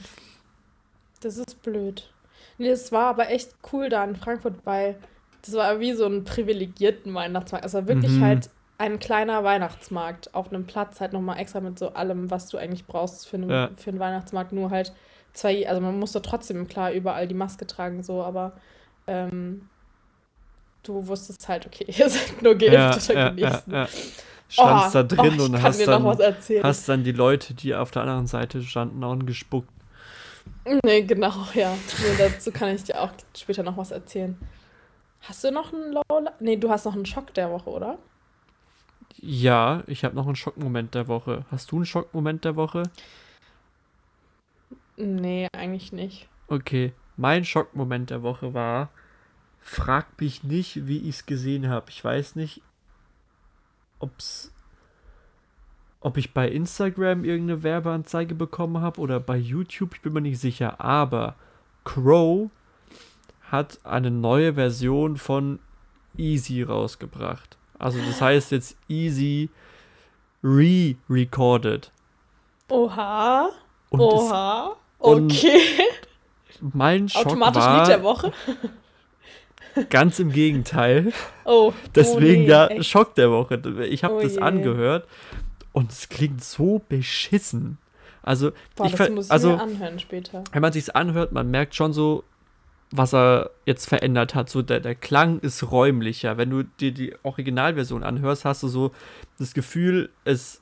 Das ist blöd. Nee, es war aber echt cool da in Frankfurt, weil das war wie so ein privilegierten Weihnachtsmarkt. Es war wirklich Mhm. halt ein kleiner Weihnachtsmarkt auf einem Platz, halt nochmal extra mit so allem, was du eigentlich brauchst für einen, Ja. für einen Weihnachtsmarkt. Nur halt zwei, also man musste trotzdem klar überall die Maske tragen, so, aber ähm, du wusstest halt, okay, ihr seid nur geimpft oder ja, genesen. ja. Standst Oh, da drin oh, und hast dann, hast dann die Leute, die auf der anderen Seite standen, auch gespuckt. Nee, genau, ja. Nee, dazu kann ich dir auch später noch was erzählen. Hast du noch einen Low? Nee, du hast noch einen Schock der Woche, oder? Ja, ich habe noch einen Schockmoment der Woche. Hast du einen Schockmoment der Woche? Nee, eigentlich nicht. Okay, mein Schockmoment der Woche war, frag mich nicht, wie ich es gesehen habe. Ich weiß nicht, ob's, ob ich bei Instagram irgendeine Werbeanzeige bekommen habe oder bei YouTube, ich bin mir nicht sicher. Aber Crow hat eine neue Version von Easy rausgebracht. Also das heißt jetzt Easy re-recorded. Oha. Und Oha. Okay. mein Schock Automatisch war Lied der Woche. ganz im Gegenteil. Oh. Deswegen oh nee, der echt. Schock der Woche. Ich habe Oh das je. angehört und es klingt so beschissen. Also, Boah, ich das muss ich also mir anhören später. wenn man sich's anhört, man merkt schon so, was er jetzt verändert hat. So der, der Klang ist räumlicher. Wenn du dir die Originalversion anhörst, hast du so das Gefühl, es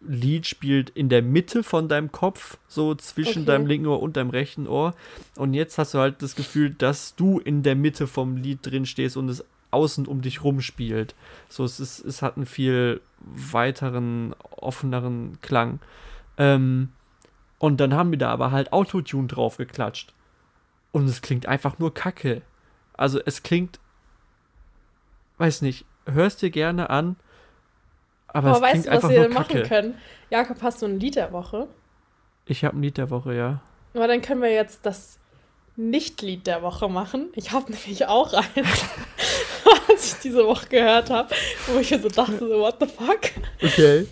Lied spielt in der Mitte von deinem Kopf, so zwischen Okay. deinem linken Ohr und deinem rechten Ohr. Und jetzt hast du halt das Gefühl, dass du in der Mitte vom Lied drin stehst und es außen um dich rum spielt. So, es, ist, es hat einen viel weiteren, offeneren Klang. Ähm, und dann haben wir da aber halt Autotune drauf geklatscht. Und es klingt einfach nur kacke. Also es klingt, weiß nicht, hörst dir gerne an, aber Aber es weißt klingt du, was einfach wir nur machen kacke. können? Jakob, hast du ein Lied der Woche? Ich habe ein Lied der Woche, ja. Aber dann können wir jetzt das Nicht-Lied der Woche machen. Ich habe nämlich auch eins, was ich diese Woche gehört habe, wo ich mir so dachte, so, what the fuck? Okay.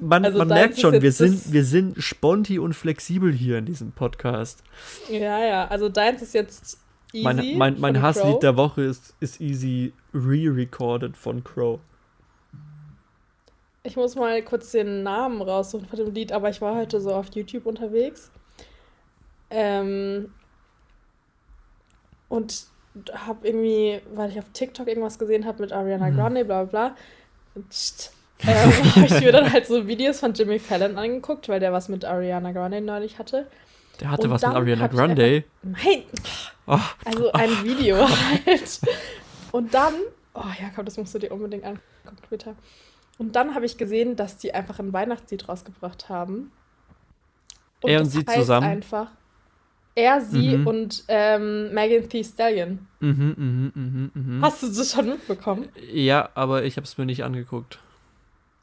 Man, Also man merkt schon, wir sind, wir sind sponti und flexibel hier in diesem Podcast. Ja, ja, also deins ist jetzt easy. Mein, mein, mein Hasslied Crow. der Woche ist, ist easy re-recorded von Crow. Ich muss mal kurz den Namen raussuchen von dem Lied, aber ich war heute so auf YouTube unterwegs. Ähm, und habe irgendwie, weil ich auf TikTok irgendwas gesehen habe mit Ariana Mhm. Grande, bla bla bla. Psst. Ähm, habe ich mir dann halt so Videos von Jimmy Fallon angeguckt, weil der was mit Ariana Grande neulich hatte. Der hatte Und was mit Ariana Grande. Nein, Oh, also ein Video halt. Und dann, oh ja, komm, das musst du dir unbedingt angucken später. Und dann habe ich gesehen, dass die einfach ein Weihnachtslied rausgebracht haben. Er und sie zusammen? Einfach er, sie Mhm. und ähm, Megan Thee Stallion. mhm, mhm, mhm, mhm. Hast du das schon mitbekommen? Ja, aber ich habe es mir nicht angeguckt.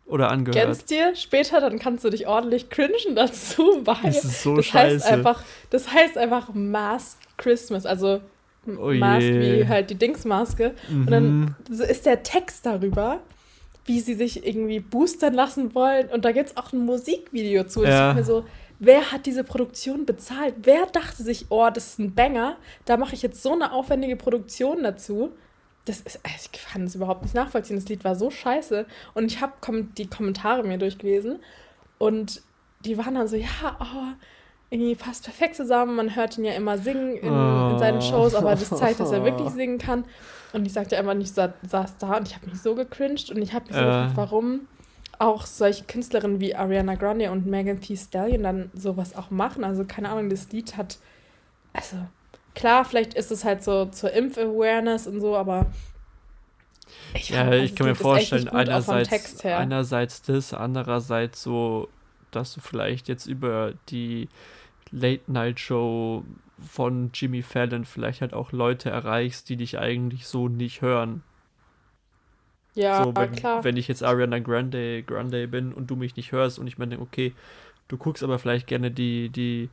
Oder angehört. Kennst dir später, dann kannst du dich ordentlich cringen dazu, weil Das ist so das scheiße. heißt einfach, das heißt einfach Masked Christmas, also Oh Masked je. wie halt die Dingsmaske. Mhm. Und dann so ist der Text darüber, wie sie sich irgendwie boostern lassen wollen. Und da gibt es auch ein Musikvideo zu. Ich Ja. dachte mir so, wer hat diese Produktion bezahlt? Wer dachte sich, oh, das ist ein Banger, da mache ich jetzt so eine aufwendige Produktion dazu. Das ist, also ich kann es überhaupt nicht nachvollziehen. Das Lied war so scheiße. Und ich habe kom die Kommentare mir durchgelesen. Und die waren dann so, ja, oh, irgendwie passt perfekt zusammen. Man hört ihn ja immer singen in, in seinen Oh. Shows, aber das zeigt, dass er wirklich singen kann. Und ich sagte einfach nicht, sa saß da und ich habe mich so gecringed und ich habe mich so Äh. gefragt, warum auch solche Künstlerinnen wie Ariana Grande und Megan Thee Stallion dann sowas auch machen. Also keine Ahnung, das Lied hat, also klar, vielleicht ist es halt so zur Impf-Awareness und so, aber ich Ja, also ich das kann mir vorstellen, gut, einerseits, einerseits das, andererseits so, dass du vielleicht jetzt über die Late-Night-Show von Jimmy Fallon vielleicht halt auch Leute erreichst, die dich eigentlich so nicht hören. ja, so, wenn, klar. wenn ich jetzt Ariana Grande, Grande bin und du mich nicht hörst und ich mir denke, okay, du guckst aber vielleicht gerne die, die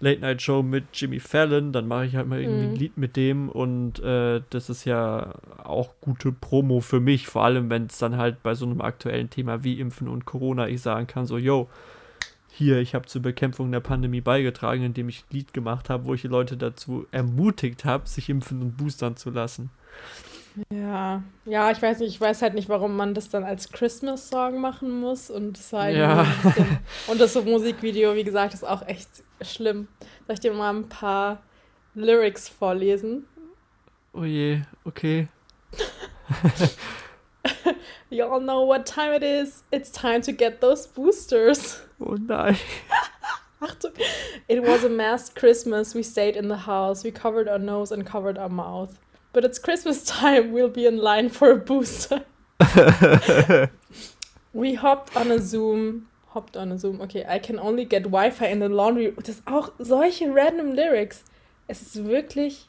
Late-Night-Show mit Jimmy Fallon, dann mache ich halt mal irgendwie ein Mhm. Lied mit dem und äh, das ist ja auch gute Promo für mich, vor allem wenn es dann halt bei so einem aktuellen Thema wie Impfen und Corona ich sagen kann, so, yo, hier, ich habe zur Bekämpfung der Pandemie beigetragen, indem ich ein Lied gemacht habe, wo ich die Leute dazu ermutigt habe, sich impfen und boostern zu lassen. Ja, ja, ich weiß nicht, ich weiß halt nicht, warum man das dann als Christmas-Song machen muss und das war Ja. bisschen, und das so Musikvideo, wie gesagt, ist auch echt schlimm. Soll ich dir mal ein paar Lyrics vorlesen? Oh je, okay. You all know what time it is. It's time to get those boosters. Oh nein. Achtung. It was a masked Christmas. We stayed in the house. We covered our nose and covered our mouth. But it's Christmas time. We'll be in line for a booster. We hopped on a Zoom. Hopped on a Zoom. Okay, I can only get Wi-Fi in the laundry. Das ist auch solche random Lyrics. Es ist wirklich.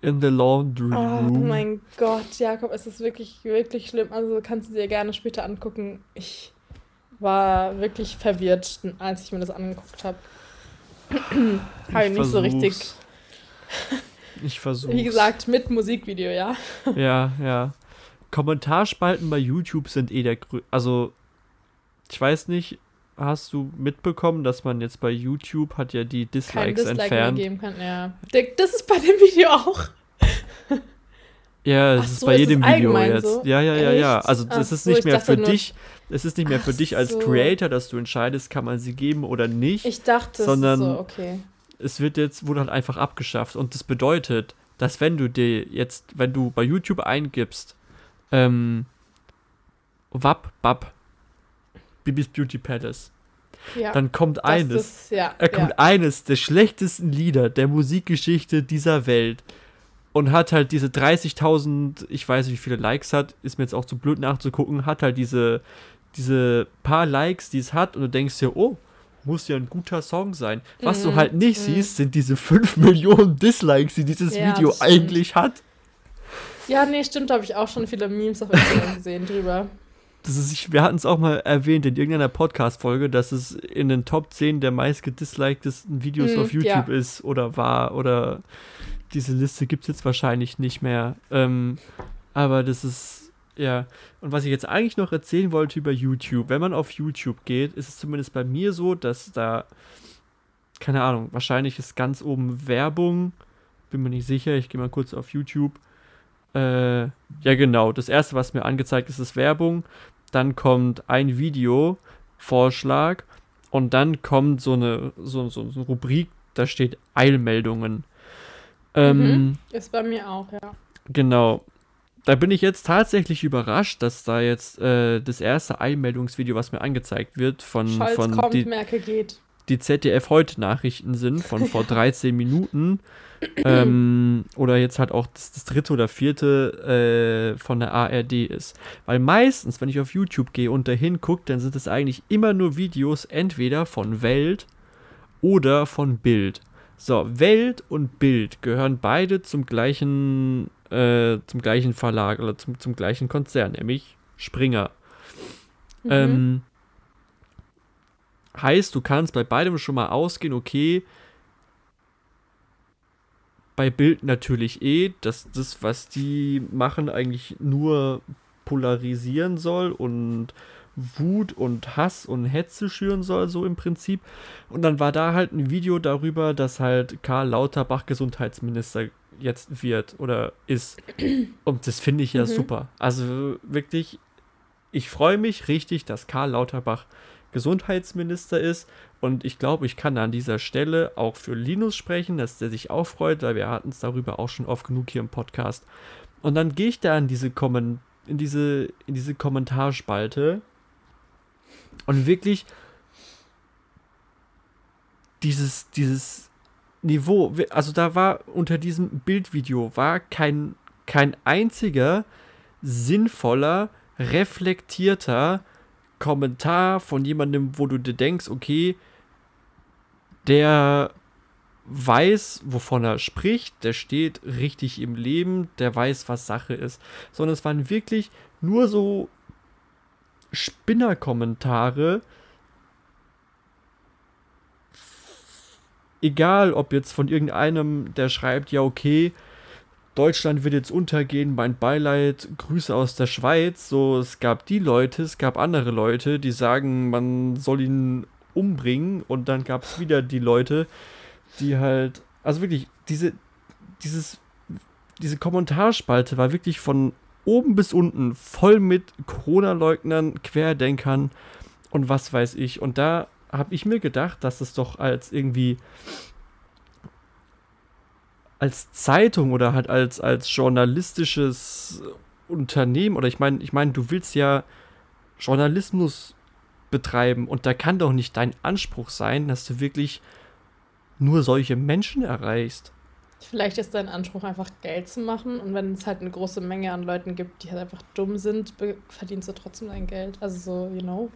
In the laundry Oh room. mein Gott, Jakob, es ist wirklich, wirklich schlimm. Also kannst du dir gerne später angucken. Ich war wirklich verwirrt, als ich mir das angeguckt habe. habe ich nicht so richtig. Ich versuche. Wie gesagt, mit Musikvideo, ja. Ja, ja. Kommentarspalten bei YouTube sind eh der grö Also, ich weiß nicht, hast du mitbekommen, dass man jetzt bei YouTube hat ja die Kein Dislikes Dislike mehr entfernt? geben kann, ja. Das ist bei dem Video auch. Ja, es ist so, bei ist jedem es Video jetzt. so? Ja, ja, ja, ja. Also, es ist so, nicht ich mehr für dich. Es ist nicht mehr für dich als. Creator, dass du entscheidest, kann man sie geben oder nicht. Ich dachte, Sondern- ist so, okay. Es wird jetzt, wurde halt einfach abgeschafft. Und das bedeutet, dass wenn du dir jetzt, wenn du bei YouTube eingibst, ähm, Wap, Bab, Bibis Beauty Palace, Ja, dann kommt eines, Ist, ja, er kommt ja. eines der schlechtesten Lieder der Musikgeschichte dieser Welt. und hat halt diese 30.000, ich weiß nicht, wie viele Likes hat, ist mir jetzt auch zu blöd nachzugucken, hat halt diese, diese paar Likes, die es hat und du denkst dir, oh, muss ja ein guter Song sein. Was mhm. du halt nicht mhm. siehst, sind diese 5 Millionen Dislikes, die dieses ja, Video eigentlich hat. Ja, nee, stimmt, habe ich auch schon viele Memes auf Instagram gesehen drüber. Das ist, wir hatten es auch mal erwähnt in irgendeiner Podcast-Folge, dass es in den Top 10 der meist gedisliktesten Videos mm, auf YouTube ja. ist oder war oder diese Liste gibt es jetzt wahrscheinlich nicht mehr. Ähm, aber das ist, ja. Und was ich jetzt eigentlich noch erzählen wollte über YouTube, wenn man auf YouTube geht, ist es zumindest bei mir so, dass da, keine Ahnung, wahrscheinlich ist ganz oben Werbung, bin mir nicht sicher, ich gehe mal kurz auf YouTube. Äh, ja, genau. Das erste, was mir angezeigt ist, ist Werbung. Dann kommt ein Video, Vorschlag. Und dann kommt so eine, so, so eine Rubrik, da steht Eilmeldungen. Ähm, mhm. Ist bei mir auch, ja. Genau. Da bin ich jetzt tatsächlich überrascht, dass da jetzt äh, das erste Eilmeldungsvideo, was mir angezeigt wird, von, Scholz von kommt, die, Merkel geht. die ZDF heute Nachrichten sind, von vor 13 Minuten. ähm, oder jetzt halt auch das, das dritte oder vierte äh, von der ARD ist. Weil meistens, wenn ich auf YouTube gehe und dahin gucke, dann sind es eigentlich immer nur Videos entweder von Welt oder von Bild. So, Welt und Bild gehören beide zum gleichen, äh, zum gleichen Verlag oder zum, zum gleichen Konzern, nämlich Springer. Mhm. Ähm, heißt, du kannst bei beidem schon mal ausgehen, okay, bei Bild natürlich eh, dass das, was die machen, eigentlich nur polarisieren soll und Wut und Hass und Hetze schüren soll, so im Prinzip. Und dann war da halt ein Video darüber, dass halt Karl Lauterbach Gesundheitsminister jetzt wird oder ist. Und das finde ich ja mhm. super. Also wirklich, ich freue mich richtig, dass Karl Lauterbach Gesundheitsminister ist. Und ich glaube, ich kann an dieser Stelle auch für Linus sprechen, dass der sich auch freut, weil wir hatten es darüber auch schon oft genug hier im Podcast. Und dann gehe ich da in diese, Kommen in diese, in diese Kommentarspalte und wirklich dieses, dieses Niveau, also da war unter diesem Bildvideo war kein, kein einziger sinnvoller, reflektierter Kommentar von jemandem, wo du dir denkst, okay, der weiß, wovon er spricht, der steht richtig im Leben, der weiß, was Sache ist. Sondern es waren wirklich nur so Spinnerkommentare, egal ob jetzt von irgendeinem, der schreibt, ja okay, Deutschland wird jetzt untergehen, mein Beileid, Grüße aus der Schweiz. So, es gab die Leute, es gab andere Leute, die sagen, man soll ihn umbringen. Und dann gab es wieder die Leute, die halt, also wirklich, diese, dieses, diese Kommentarspalte war wirklich von oben bis unten voll mit Corona-Leugnern, Querdenkern und was weiß ich. Und da habe ich mir gedacht, dass es doch als irgendwie als Zeitung oder halt als, als journalistisches Unternehmen oder ich meine, ich meine, du willst ja Journalismus betreiben und da kann doch nicht dein Anspruch sein, dass du wirklich nur solche Menschen erreichst. Vielleicht ist dein Anspruch einfach Geld zu machen und wenn es halt eine große Menge an Leuten gibt, die halt einfach dumm sind, verdienst du trotzdem dein Geld. Also so, you know.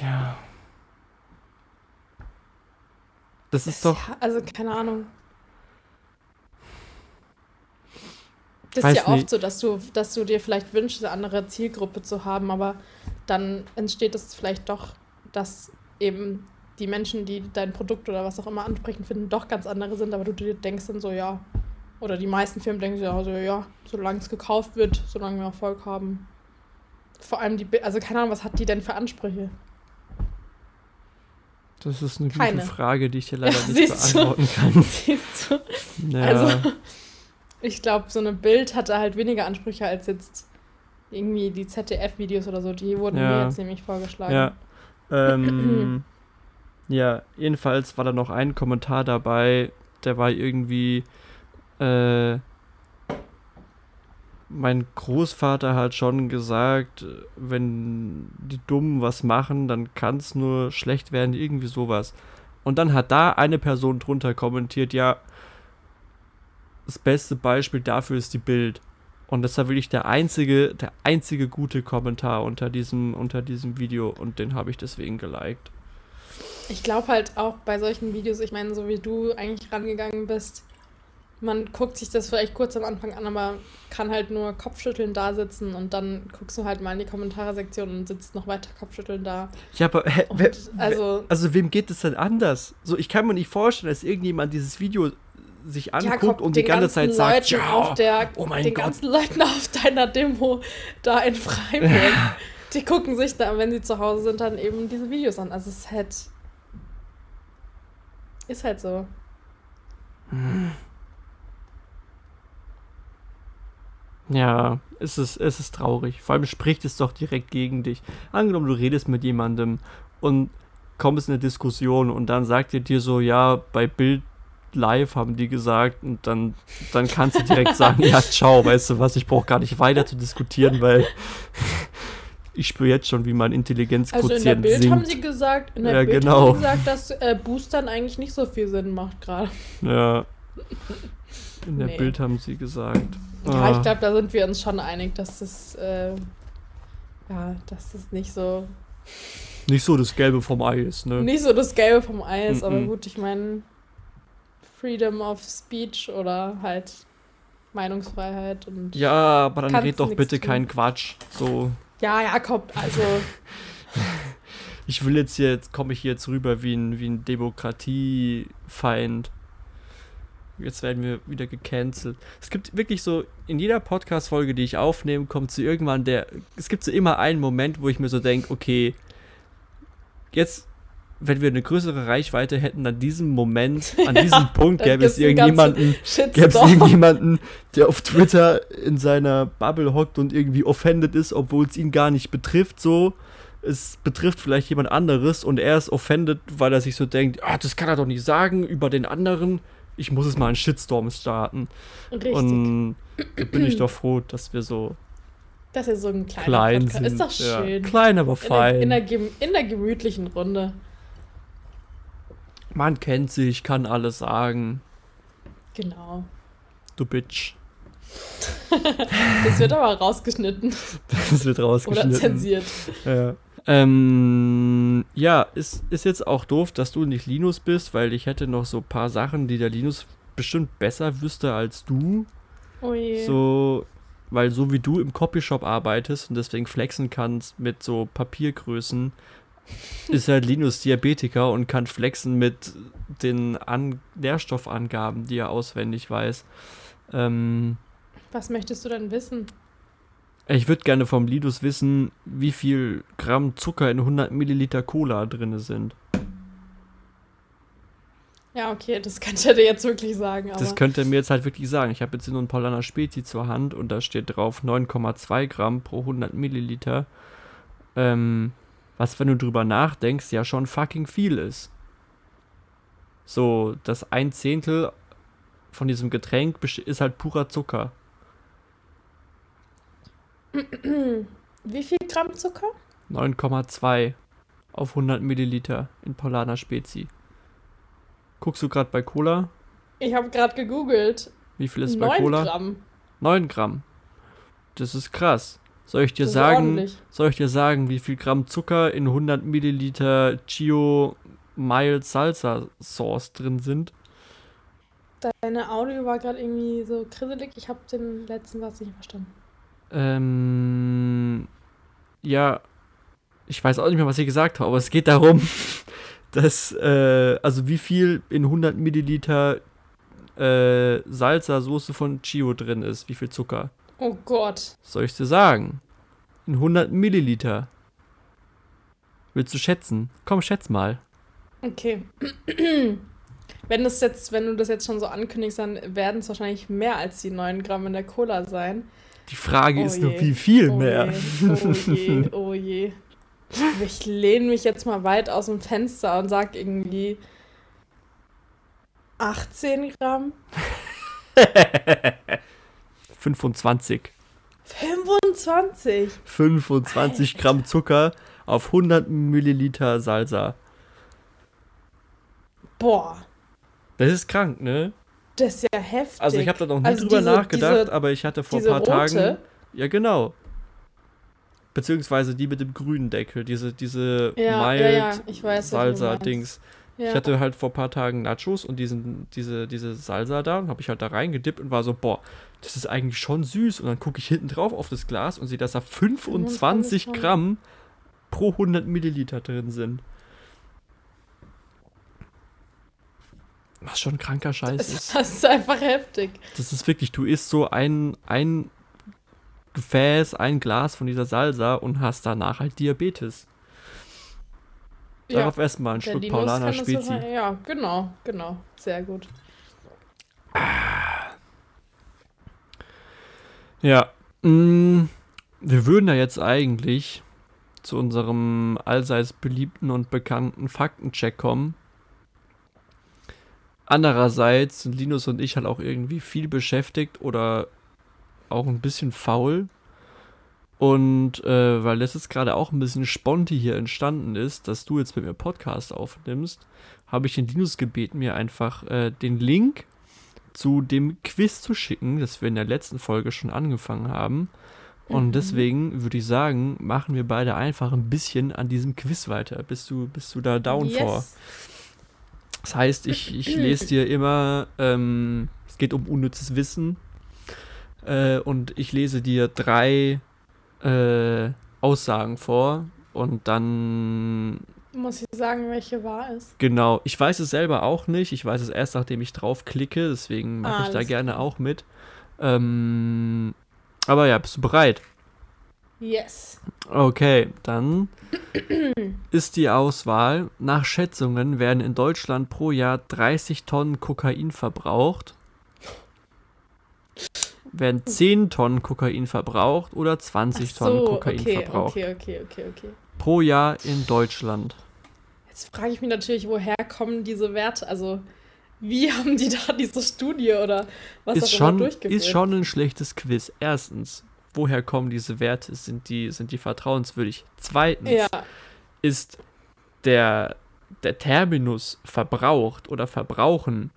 Ja. Das ist doch. Ja, also keine Ahnung. Das ist ja nicht. oft so, dass du, dass du dir vielleicht wünschst, eine andere Zielgruppe zu haben, aber dann entsteht es vielleicht doch, dass eben die Menschen, die dein Produkt oder was auch immer ansprechen finden, doch ganz andere sind, aber du dir denkst dann so, ja, oder die meisten Firmen denken so, ja, so, ja solange es gekauft wird, solange wir Erfolg haben. Vor allem die, also keine Ahnung, was hat die denn für Ansprüche? Das ist eine Keine. gute Frage, die ich dir leider ja, nicht beantworten du? kann. Siehst du? Ja. Also, ich glaube, so eine Bild hatte halt weniger Ansprüche als jetzt irgendwie die ZDF-Videos oder so. Die wurden ja. mir jetzt nämlich vorgeschlagen. Ja. Ähm, Ja, jedenfalls war da noch ein Kommentar dabei, der war irgendwie, äh, mein Großvater hat schon gesagt, wenn die Dummen was machen, dann kann es nur schlecht werden, irgendwie sowas. Und dann hat da eine Person drunter kommentiert, ja, das beste Beispiel dafür ist die Bild. Und das war wirklich der einzige, der einzige gute Kommentar unter diesem, unter diesem Video und den habe ich deswegen geliked. Ich glaube halt auch bei solchen Videos, ich meine, so wie du eigentlich rangegangen bist, man guckt sich das vielleicht kurz am Anfang an, aber kann halt nur Kopfschütteln da sitzen und dann guckst du halt mal in die Kommentare-Sektion und sitzt noch weiter Kopfschütteln da. Ja, aber hä, wer, also, also wem geht es denn anders? So, ich kann mir nicht vorstellen, dass irgendjemand dieses Video sich anguckt Jakob, und die ganze Zeit sagt, Leuten ja, auf der, oh mein den Gott. ganzen Leuten auf deiner Demo da in Freiburg, die gucken sich da, wenn sie zu Hause sind, dann eben diese Videos an. Also es ist halt, ist halt so. Ja, es ist, es ist traurig. Vor allem spricht es doch direkt gegen dich. Angenommen, du redest mit jemandem und kommst in eine Diskussion und dann sagt er dir so, ja, bei Bild live haben die gesagt und dann, dann kannst du direkt sagen, ja, ciao, weißt du was, ich brauche gar nicht weiter zu diskutieren, weil ich spüre jetzt schon, wie mein Also in der Intelligenzquotient Bild haben sinkt. sie gesagt, in der Ja, Bild genau. haben sie gesagt, dass äh, Boostern eigentlich nicht so viel Sinn macht gerade. Ja. In der Nee. Bild haben sie gesagt. Ja, Ah. ich glaube, da sind wir uns schon einig, dass das, äh, ja, dass das nicht so, Nicht so das Gelbe vom Ei ist, ne? nicht so das Gelbe vom Ei ist, aber Mhm. gut, ich meine, Freedom of Speech oder halt Meinungsfreiheit und. Ja, aber dann red doch bitte tun. keinen Quatsch. So, Ja, Jakob, also. ich will jetzt hier, jetzt komme ich hier jetzt rüber wie ein, wie ein Demokratiefeind. Jetzt werden wir wieder gecancelt. Es gibt wirklich so, in jeder Podcast-Folge, die ich aufnehme, kommt so irgendwann der, es gibt so immer einen Moment, wo ich mir so denke, okay, jetzt, wenn wir eine größere Reichweite hätten, an diesem Moment, an diesem Punkt dann gäbe es irgendjemanden, gäbe es irgendjemanden, der auf Twitter in seiner Bubble hockt und irgendwie offended ist, obwohl es ihn gar nicht betrifft, so. Es betrifft vielleicht jemand anderes und er ist offended, weil er sich so denkt, ah, das kann er doch nicht sagen über den anderen. Ich muss es mal einen Shitstorm starten. Richtig. Und da bin ich doch froh, dass wir so das ist so ein kleiner klein Podcast. sind. Ist doch Ja, schön. klein, aber in, der, fein. in, der, in der gemütlichen Runde. Man kennt sich, kann alles sagen. Genau. Du Bitch. Das wird aber rausgeschnitten Das wird oder rausgeschnitten. zensiert. Ja. Ähm, ja, ist, ist jetzt auch doof, dass du nicht Linus bist, weil ich hätte noch so ein paar Sachen, die der Linus bestimmt besser wüsste als du. Oh je. So, weil so wie du im Copyshop arbeitest und deswegen flexen kannst mit so Papiergrößen, ist halt Linus Diabetiker und kann flexen mit den An Nährstoffangaben, die er auswendig weiß. Ähm, Was möchtest du denn wissen? Ich würde gerne vom Linus wissen, wie viel Gramm Zucker in 100 Milliliter Cola drin sind. Ja, okay, das kann ich dir jetzt wirklich sagen. Aber Das könnte er mir jetzt halt wirklich sagen. Ich habe jetzt hier nur ein Paulaner Spezi zur Hand und da steht drauf 9,2 Gramm pro 100 Milliliter. Ähm, was, wenn du drüber nachdenkst, ja schon fucking viel ist. So, das ein Zehntel von diesem Getränk ist halt purer Zucker. Wie viel Gramm Zucker? 9,2 auf 100 Milliliter in Paulaner Spezi. Guckst du gerade bei Cola? Ich habe gerade gegoogelt. Wie viel ist bei 9 Cola? Gramm. 9 Gramm. Das ist krass. Soll ich dir sagen, ordentlich. soll ich dir sagen, wie viel Gramm Zucker in 100 Milliliter Chio Mild Salsa Sauce drin sind? Deine Audio war gerade irgendwie so krisselig. Ich habe den letzten Satz nicht verstanden. Ähm, ja, ich weiß auch nicht mehr, was ich gesagt habe, aber es geht darum, dass, äh, also wie viel in 100 Milliliter äh, Salsa-Soße von Chio drin ist, wie viel Zucker. Oh Gott. Soll ich dir sagen? In 100 Milliliter. Willst du schätzen? Komm, schätz mal. Okay. Wenn, das jetzt, wenn du das jetzt schon so ankündigst, dann werden es wahrscheinlich mehr als die 9 Gramm in der Cola sein. Die Frage Oh ist nur, je. wie viel oh mehr. Je, oh je, oh je. Ich lehne mich jetzt mal weit aus dem Fenster und sag irgendwie 18 Gramm? 25. 25? 25 Gramm Zucker auf 100 Milliliter Salsa. Boah, Das ist krank, ne? Das ist ja heftig. Also ich habe da noch nie Also drüber diese- nachgedacht, diese- aber ich hatte vor ein paar Tagen. rote? Ja, genau. Beziehungsweise die mit dem grünen Deckel, diese, diese Ja, mild ja, ja, ich weiß, welche du Salsa-Dings. Ja. Ich hatte halt vor ein paar Tagen Nachos und diesen, diese, diese Salsa da und habe ich halt da reingedippt und war so, boah, das ist eigentlich schon süß. Und dann gucke ich hinten drauf auf das Glas und sehe, dass da 25 25 Gramm pro 100 Milliliter drin sind. Was schon kranker Scheiß das, ist. das ist einfach heftig. Das ist wirklich, du isst so ein, ein Gefäß, ein Glas von dieser Salsa und hast danach halt Diabetes. Darauf erstmal einen Der Schluck Paulaner das Spezi. sogar- Ja, genau, genau. Sehr gut. Ja, mh, wir würden ja jetzt eigentlich zu unserem allseits beliebten und bekannten Faktencheck kommen. Andererseits sind Linus und ich halt auch irgendwie viel beschäftigt oder auch ein bisschen faul. Und äh, weil das jetzt gerade auch ein bisschen Sponti hier entstanden ist, dass du jetzt mit mir Podcast aufnimmst, habe ich den Linus gebeten, mir einfach äh, den Link zu dem Quiz zu schicken, das wir in der letzten Folge schon angefangen haben. Und Mhm. deswegen würde ich sagen, machen wir beide einfach ein bisschen an diesem Quiz weiter. Bist du, bist du da down vor? Das heißt, ich, ich lese dir immer, ähm, es geht um unnützes Wissen. Äh, und ich lese dir drei äh, Aussagen vor. Und dann Muss ich sagen, welche wahr ist? Genau, ich weiß es selber auch nicht. Ich weiß es erst, nachdem ich drauf klicke. Deswegen mache Ah, ich da gerne auch mit. Ähm, aber ja, bist du bereit? Yes. Okay, dann ist die Auswahl. Nach Schätzungen werden in Deutschland pro Jahr 30 Tonnen Kokain verbraucht. Werden 10 Tonnen Kokain verbraucht oder 20 Ach Tonnen so, Kokain okay, verbraucht. okay, okay, okay, okay. Pro Jahr in Deutschland. Jetzt frage ich mich natürlich, woher kommen diese Werte? Also, wie haben die da diese Studie oder was ist auch schon, immer durchgeführt? ist schon ein schlechtes Quiz. Erstens, woher kommen diese Werte? Sind die, sind die vertrauenswürdig? Zweitens, Ja, ist der, der Terminus verbraucht oder verbrauchen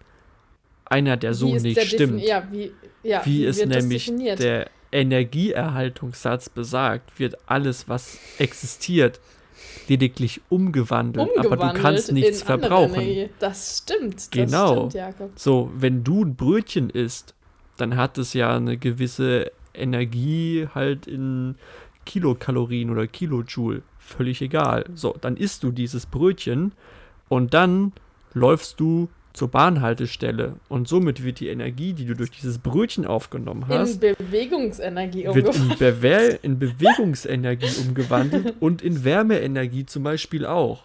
einer, der so wie ist nicht stimmt. Ja, wie, ja, wie es wird das nämlich der Energieerhaltungssatz besagt, wird alles, was existiert, lediglich umgewandelt, aber du Umgewandelt kannst nichts verbrauchen. Energie. Das stimmt. Genau. Das stimmt. So, wenn du ein Brötchen isst, dann hat es ja eine gewisse Energie halt in Kilokalorien oder Kilojoule. Völlig egal. So, dann isst du dieses Brötchen und dann läufst du zur Bahnhaltestelle und somit wird die Energie, die du durch dieses Brötchen aufgenommen In hast, Bewegungsenergie wird umgewandelt. in, Bewe in Bewegungsenergie umgewandelt und in Wärmeenergie zum Beispiel auch.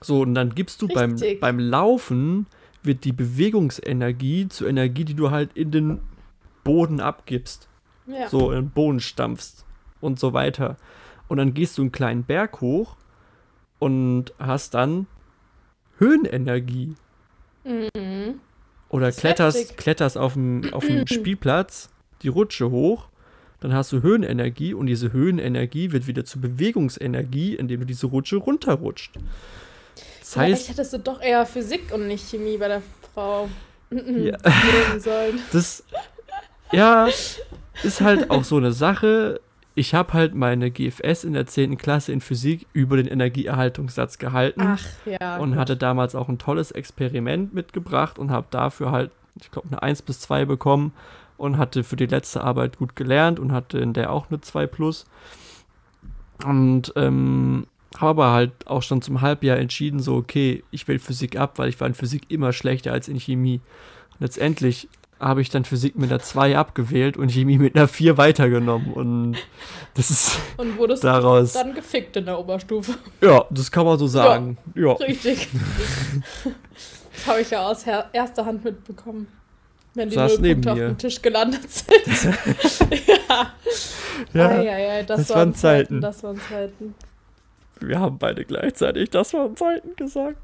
So, und dann gibst du beim, beim Laufen, wird die Bewegungsenergie zur Energie, die du halt in den Boden abgibst. Ja. So in den Boden stampfst und so weiter. Und dann gehst du einen kleinen Berg hoch und hast dann Höhenenergie. Mhm. Oder kletterst, heftig. kletterst auf dem, auf dem Spielplatz die Rutsche hoch, dann hast du Höhenenergie und diese Höhenenergie wird wieder zu Bewegungsenergie, indem du diese Rutsche runterrutscht. Das Vielleicht heißt, hättest du doch eher Physik und nicht Chemie bei der Frau Ja. sollen. das ja, ist halt auch so eine Sache. Ich habe halt meine GFS in der 10. Klasse in Physik über den Energieerhaltungssatz gehalten. Ach ja. und gut. hatte damals auch ein tolles Experiment mitgebracht und habe dafür halt, ich glaube, eine 1 bis 2 bekommen und hatte für die letzte Arbeit gut gelernt und hatte in der auch eine 2 plus. Und ähm, habe aber halt auch schon zum Halbjahr entschieden, so, okay, ich will Physik ab, weil ich war in Physik immer schlechter als in Chemie. Und letztendlich habe ich dann Physik mit einer 2 abgewählt und Chemie mit einer 4 weitergenommen. Und das ist Und wurdest daraus, dann gefickt in der Oberstufe. ja, das kann man so sagen. Ja. Richtig. das habe ich ja aus erster Hand mitbekommen. Wenn die Saß Nullpunkte auf dem Tisch gelandet sind. ja. Ja. Ei, ei, ei, das, das waren waren Zeiten. Das waren Zeiten. Wir haben beide gleichzeitig das waren Zeiten gesagt.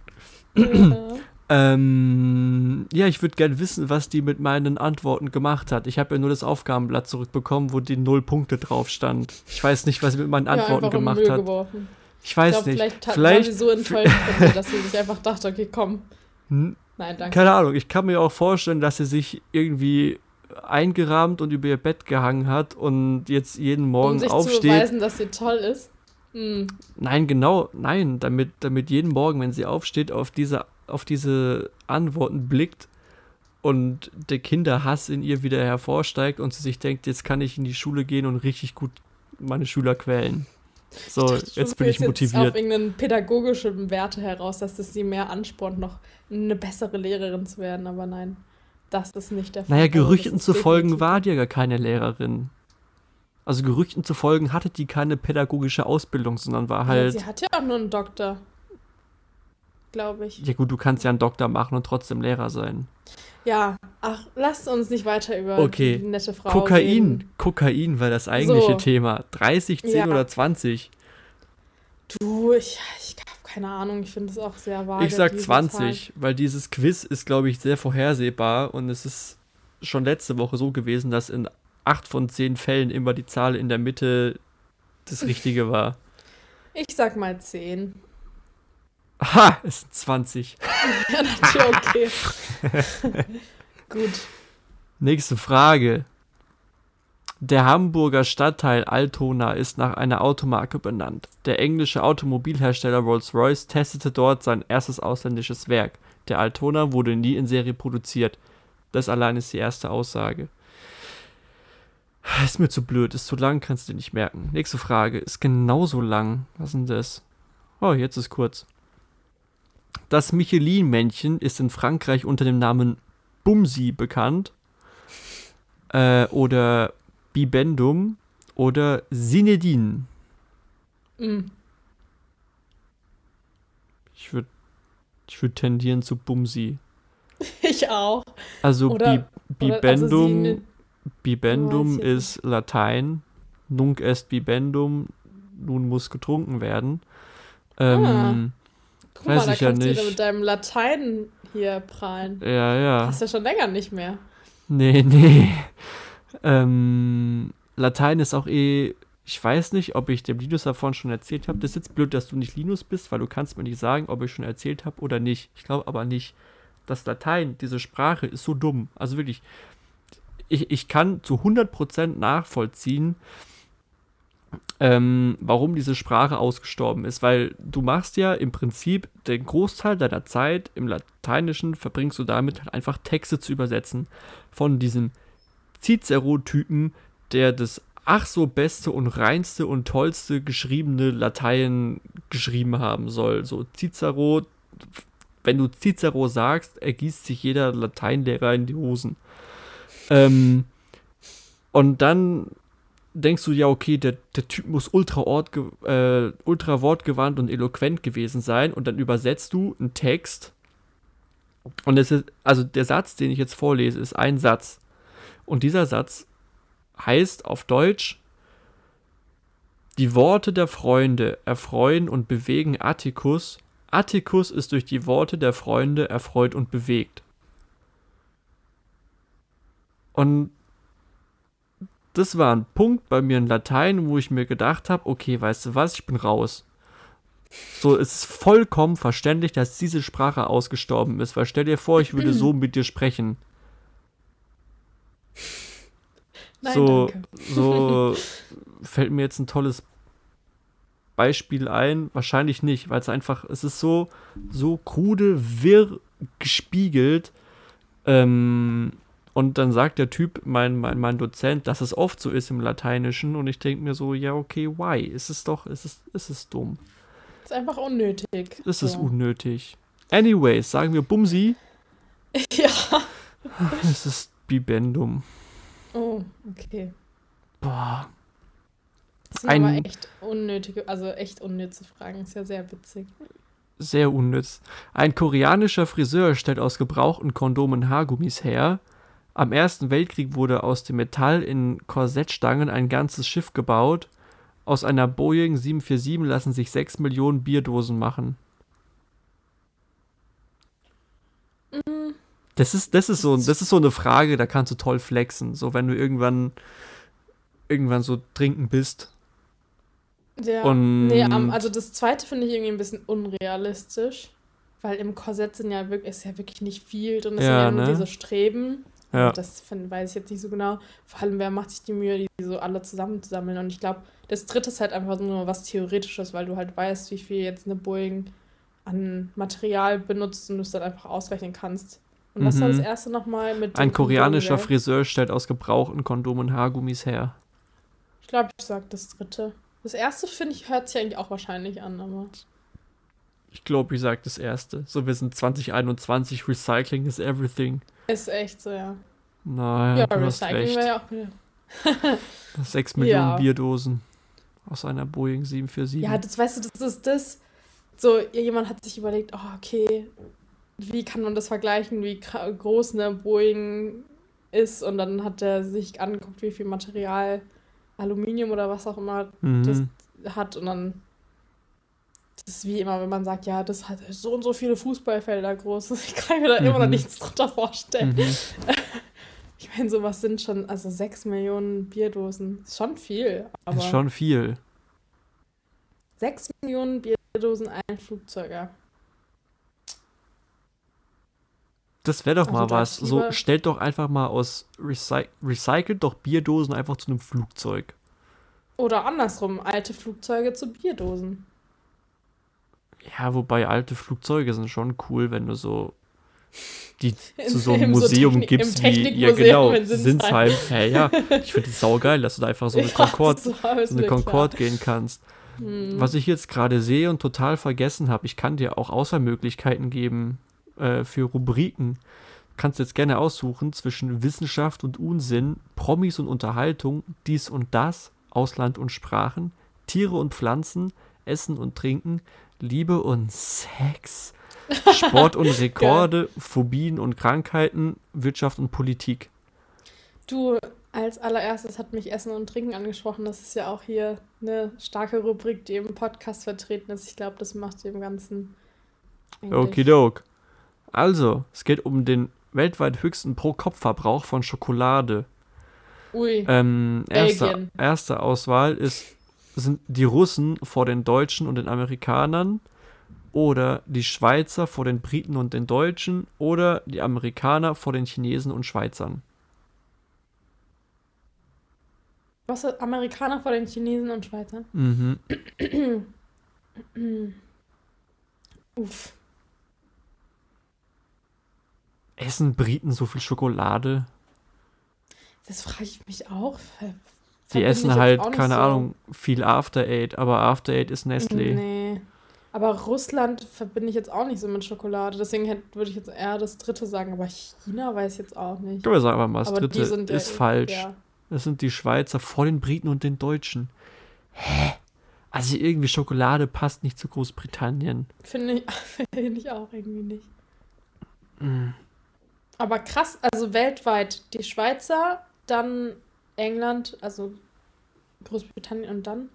ja. Ähm, ja, ich würde gerne wissen, was die mit meinen Antworten gemacht hat. Ich habe ja nur das Aufgabenblatt zurückbekommen, wo die null Punkte drauf stand. Ich weiß nicht, was sie mit meinen Ja, Antworten gemacht hat. geworfen. Ich weiß ich glaub, nicht. Vielleicht, hat- Vielleicht, war sie so enttäuscht von dir, dass sie sich einfach dachte, okay, komm. Hm, Nein, danke. keine Ahnung, ich kann mir auch vorstellen, dass sie sich irgendwie eingerahmt und über ihr Bett gehangen hat und jetzt jeden um Morgen sich zu aufsteht. beweisen, dass sie toll ist. Hm. Nein, genau, nein, damit, damit jeden Morgen, wenn sie aufsteht, auf diese, auf diese Antworten blickt und der Kinderhass in ihr wieder hervorsteigt und sie sich denkt, jetzt kann ich in die Schule gehen und richtig gut meine Schüler quälen. So, schon, jetzt bin ich willst Jetzt auf motiviert. irgendeinen pädagogischen Werte heraus, dass es sie mehr anspornt, noch eine bessere Lehrerin zu werden, aber nein, das ist nicht der Fall. Naja, Also, das Gerüchten zu folgen war die ja gar keine Lehrerin. Also Gerüchten zu folgen hatte die keine pädagogische Ausbildung, sondern war Ja, halt. Sie hat ja auch nur einen Doktor. Glaube ich. Ja gut, du kannst ja einen Doktor machen und trotzdem Lehrer sein. Ja, ach, lasst uns nicht weiter über Okay. die nette Frau Kokain. reden. Kokain war das eigentliche So. Thema. 30, 10 Ja. oder 20? Du, ich, ich habe keine Ahnung, ich finde es auch sehr vage. Ich sag diese 20, weil dieses Quiz ist, glaube ich, sehr vorhersehbar und es ist schon letzte Woche so gewesen, dass in 8 von 10 Fällen immer die Zahl in der Mitte das Richtige war. Ich sag mal 10. Aha, es sind 20. Ja, natürlich, okay. Gut. Nächste Frage. Der Hamburger Stadtteil Altona ist nach einer Automarke benannt. Der englische Automobilhersteller Rolls-Royce testete dort sein erstes ausländisches Werk. Der Altona wurde nie in Serie produziert. Das allein ist die erste Aussage. Ist mir zu blöd, ist zu lang, kannst du dir nicht merken. Nächste Frage ist genauso lang. Was ist denn das? Oh, jetzt ist kurz. Das Michelin-Männchen ist in Frankreich unter dem Namen Bumsi bekannt. Äh, oder Bibendum oder Sinedin. Mm. Ich würde ich würd tendieren zu Bumsi. Ich auch. Also Oder- Bi Oder- also Bibendum, Bibendum ich ist Latein. Nunc est bibendum, nun muss getrunken werden. Ähm, Guck mal, Weiß da ich ja kannst du wieder nicht. mit deinem Latein hier prahlen. ja, ja. Hast ja schon länger nicht mehr. Nee, nee. Ähm, Latein ist auch eh. Ich weiß nicht, ob ich dem Linus davon schon erzählt habe. Das ist jetzt blöd, dass du nicht Linus bist, weil du kannst mir nicht sagen, ob ich schon erzählt habe oder nicht. Ich glaube aber nicht. Das Latein, diese Sprache, ist so dumm. Also wirklich, ich, ich kann zu 100% nachvollziehen, ähm, warum diese Sprache ausgestorben ist. Weil du machst ja im Prinzip den Großteil deiner Zeit im Lateinischen verbringst du damit halt einfach Texte zu übersetzen von diesem Cicero-Typen, der das ach so beste und reinste und tollste geschriebene Latein geschrieben haben soll. So Cicero, wenn du Cicero sagst, ergießt sich jeder Lateinlehrer in die Hosen. Ähm, und dann denkst du, ja, okay, der, der Typ muss ultra, ortge äh, ultra wortgewandt und eloquent gewesen sein und dann übersetzt du einen Text und es ist, also der Satz, den ich jetzt vorlese, ist ein Satz. Und dieser Satz heißt auf Deutsch, die Worte der Freunde erfreuen und bewegen Atticus. Atticus ist durch die Worte der Freunde erfreut und bewegt. Und das war ein Punkt bei mir in Latein, wo ich mir gedacht habe, okay, weißt du was, ich bin raus. So, es ist vollkommen verständlich, dass diese Sprache ausgestorben ist, weil stell dir vor, ich würde so mit dir sprechen. Nein, so, danke. so fällt mir jetzt ein tolles Beispiel ein. Wahrscheinlich nicht, weil es einfach, es ist so, so krude, wirr gespiegelt. Ähm, und dann sagt der Typ, mein, mein, mein Dozent, dass es oft so ist im Lateinischen. Und ich denke mir so, ja, okay, why? Es ist doch, es ist, es ist dumm. ist einfach unnötig. Es ist So. unnötig. Anyways, sagen wir Bumsi. Ja. Es ist Bibendum. Oh, okay. Boah. Das sind Ein- aber echt unnötige, also echt unnütze Fragen. Ist ja sehr witzig. Sehr unnütz. Ein koreanischer Friseur stellt aus gebrauchten Kondomen Haargummis her. Am Ersten Weltkrieg wurde aus dem Metall in Korsettstangen ein ganzes Schiff gebaut. Aus einer Boeing 747 lassen sich 6 Millionen Bierdosen machen. Das ist, das, ist so, das ist so eine Frage, da kannst du toll flexen. So, wenn du irgendwann, irgendwann so trinken bist. Ja, Und- nee, also das zweite finde ich irgendwie ein bisschen unrealistisch, weil im Korsett sind ja wirklich, ist ja wirklich nicht viel drin, es Ja, sind ja nur ne? diese Streben. Ja. Das find, weiß ich jetzt nicht so genau. Vor allem, wer macht sich die Mühe, die so alle zusammenzusammeln? Und ich glaube, das dritte ist halt einfach nur was Theoretisches, weil du halt weißt, wie viel jetzt eine Boeing an Material benutzt und du es dann einfach ausrechnen kannst. Und was war Mhm. das erste nochmal mit Ein koreanischer Kondom? Friseur stellt aus gebrauchten Kondomen Haargummis her. Ich glaube, ich sag das dritte. Das erste, finde ich, hört sich eigentlich auch wahrscheinlich an, aber. Ich glaube, ich sage das erste. So, wir sind 2021, Recycling is everything. Ist echt so, ja. Nein, ja, du hast Recycling recht. wäre ja auch wieder. 6 Millionen Ja. Bierdosen aus einer Boeing 747. Ja, das weißt du, das ist das. So, jemand hat sich überlegt, oh, okay, wie kann man das vergleichen, wie groß eine Boeing ist? Und dann hat er sich angeguckt, wie viel Material, Aluminium oder was auch immer mhm. das hat. Und dann. Das ist wie immer, wenn man sagt, ja, das hat so und so viele Fußballfelder groß. Ich kann mir da immer noch Mhm. nichts drunter vorstellen. Mhm. Ich meine, sowas sind schon, also 6 Millionen Bierdosen. Ist schon viel. Aber ist schon viel. 6 Millionen Bierdosen, ein Flugzeuger. Das wäre doch Also mal was. So, stellt doch einfach mal aus Recy recycelt doch Bierdosen einfach zu einem Flugzeug. Oder andersrum, alte Flugzeuge zu Bierdosen. Ja, wobei alte Flugzeuge sind schon cool, wenn du so die In- zu so einem so Museum Technik- gibst wie ja genau in Sinsheim. Hey, ja, ich finde es saugeil, dass du da einfach so eine Ja, Concorde, so eine klar. Concorde gehen kannst. Hm. Was ich jetzt gerade sehe und total vergessen habe, ich kann dir auch Auswahlmöglichkeiten geben äh, für Rubriken. Kannst jetzt gerne aussuchen zwischen Wissenschaft und Unsinn, Promis und Unterhaltung, dies und das, Ausland und Sprachen, Tiere und Pflanzen, Essen und Trinken, Liebe und Sex, Sport und Rekorde, Phobien und Krankheiten, Wirtschaft und Politik. Du, als allererstes hat mich Essen und Trinken angesprochen. Das ist ja auch hier eine starke Rubrik, die im Podcast vertreten ist. Ich glaube, das macht dem Ganzen. eigentlich- Okidok. Also, es geht um den weltweit höchsten Pro-Kopf-Verbrauch von Schokolade. Ui. Ähm, erste, erste Auswahl ist, sind die Russen vor den Deutschen und den Amerikanern oder die Schweizer vor den Briten und den Deutschen oder die Amerikaner vor den Chinesen und Schweizern. Was ist Amerikaner vor den Chinesen und Schweizern? Mhm. Uff. Essen Briten so viel Schokolade? Das frage ich mich auch. Die essen halt, keine so. Ahnung, viel After Eight, aber After Eight ist Nestlé. Nee. Aber Russland verbinde ich jetzt auch nicht so mit Schokolade. Deswegen hätte- würde ich jetzt eher das dritte sagen. Aber China weiß ich jetzt auch nicht. Sagen wir mal, das aber dritte ist eh- falsch. Ja. Das sind die Schweizer vor den Briten und den Deutschen. Hä? Also irgendwie Schokolade passt nicht zu Großbritannien. Finde ich, finde ich auch irgendwie nicht. Mm. Aber krass, also weltweit die Schweizer, dann England, also Großbritannien und dann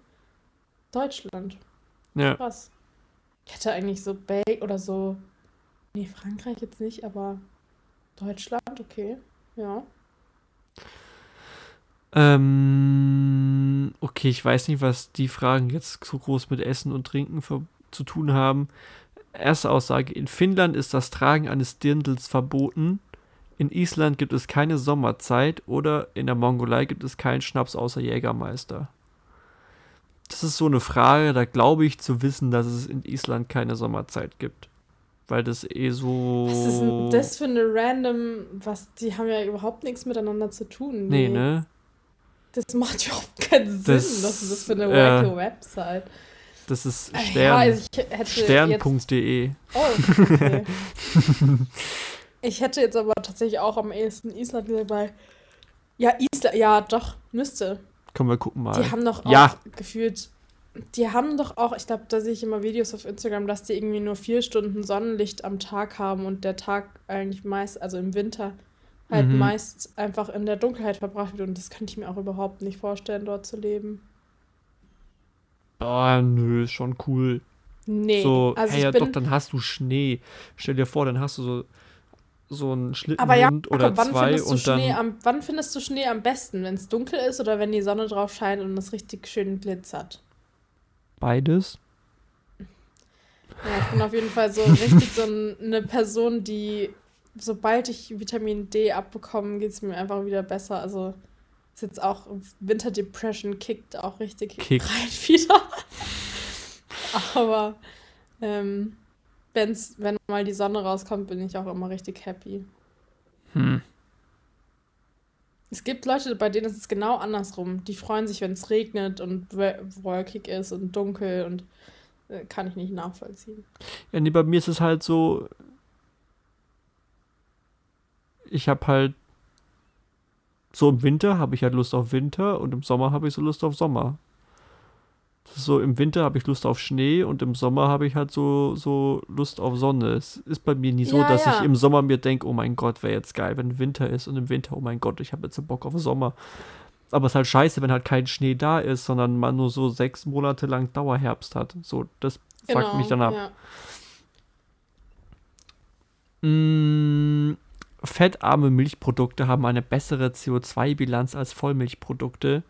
Deutschland. Ja, Krass. Ich hätte eigentlich so Belgien oder so. Nee, Frankreich jetzt nicht, aber Deutschland, okay. Ja. ähm, okay, ich weiß nicht, was die Fragen jetzt so groß mit Essen und Trinken zu tun haben. Erste Aussage: In Finnland ist das Tragen eines Dirndls verboten. In Island gibt es keine Sommerzeit oder in der Mongolei gibt es keinen Schnaps außer Jägermeister. Das ist so eine Frage, da glaube ich zu wissen, dass es in Island keine Sommerzeit gibt. Weil das eh so. Was ist denn das für eine random, was, die haben ja überhaupt nichts miteinander zu tun. Nee, ne? Das macht überhaupt keinen Sinn. Das- was ist das für eine wacky Website? Das ist Äh, Stern. Ja, also jetzt, Stern.de. Oh, okay. ich hätte jetzt aber tatsächlich auch am ehesten Island gesagt, weil. Ja, Island, ja, doch, müsste. Können wir gucken mal. Die haben doch auch Ja. gefühlt. Die haben doch auch, ich glaube, da sehe ich immer Videos auf Instagram, dass die irgendwie nur vier Stunden Sonnenlicht am Tag haben und der Tag eigentlich meist, also im Winter, halt Mhm. meist einfach in der Dunkelheit verbracht wird. Und das könnte ich mir auch überhaupt nicht vorstellen, dort zu leben. Oh, nö, ist schon cool. Nee, so, also hey, ja bin, doch, dann hast du Schnee. Stell dir vor, dann hast du so, so einen aber ja, Schlittenhund oder wann zwei findest, du und dann. Schnee am, wann findest du Schnee am besten? Wenn es dunkel ist oder wenn die Sonne drauf scheint und es richtig schön glitzert? Beides. Ja, ich bin auf jeden Fall so richtig so eine Person, die, sobald ich Vitamin D abbekomme, geht es mir einfach wieder besser. Also ist jetzt auch Winter Depression kickt auch richtig Kick. rein wieder. Aber ähm, wenn's, wenn mal die Sonne rauskommt, bin ich auch immer richtig happy. Hm. Es gibt Leute, bei denen ist es genau andersrum. Die freuen sich, wenn es regnet und wolkig ist und dunkel und äh, kann ich nicht nachvollziehen. Ja, nee, bei mir ist es halt so. Ich habe halt. So im Winter habe ich halt Lust auf Winter und im Sommer habe ich so Lust auf Sommer. So im Winter habe ich Lust auf Schnee und im Sommer habe ich halt so, so Lust auf Sonne. Es ist bei mir nie so, Ja, dass ja. ich im Sommer mir denke, oh mein Gott, wäre jetzt geil, wenn Winter ist und im Winter, oh mein Gott, ich habe jetzt so Bock auf Sommer. Aber es ist halt scheiße, wenn halt kein Schnee da ist, sondern man nur so sechs Monate lang Dauerherbst hat. So, das fuckt mich dann ab. Ja. Mm, fettarme Milchprodukte haben eine bessere CO2-Bilanz als Vollmilchprodukte,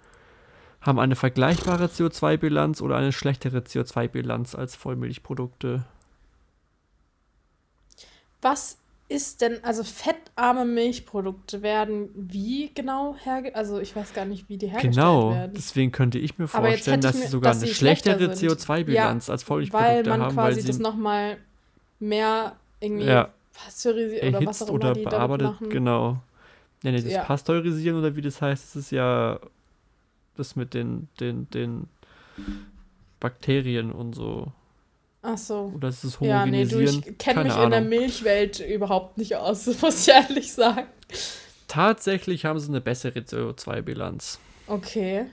haben eine vergleichbare CO2-Bilanz oder eine schlechtere CO2-Bilanz als Vollmilchprodukte. Was ist denn, also fettarme Milchprodukte werden wie genau hergestellt? Also ich weiß gar nicht, wie die hergestellt Genau, werden. deswegen könnte ich mir vorstellen, ich dass sie sogar dass eine schlechtere sind. CO2-Bilanz als Vollmilchprodukte weil man haben, quasi weil das nochmal mehr irgendwie Ja. pasteurisiert oder was erhitzt auch immer oder die bearbeitet, machen. genau. Ja, nee, das Ja. Pasteurisieren oder wie das heißt, das ist ja das mit den, den, den Bakterien und so. Ach so. Oder ist es Ja, nee, du, Homogenisieren? ich kenne mich in der Ahnung. Milchwelt überhaupt nicht aus, muss ich ehrlich sagen. Tatsächlich haben sie eine bessere CO2-Bilanz. Okay.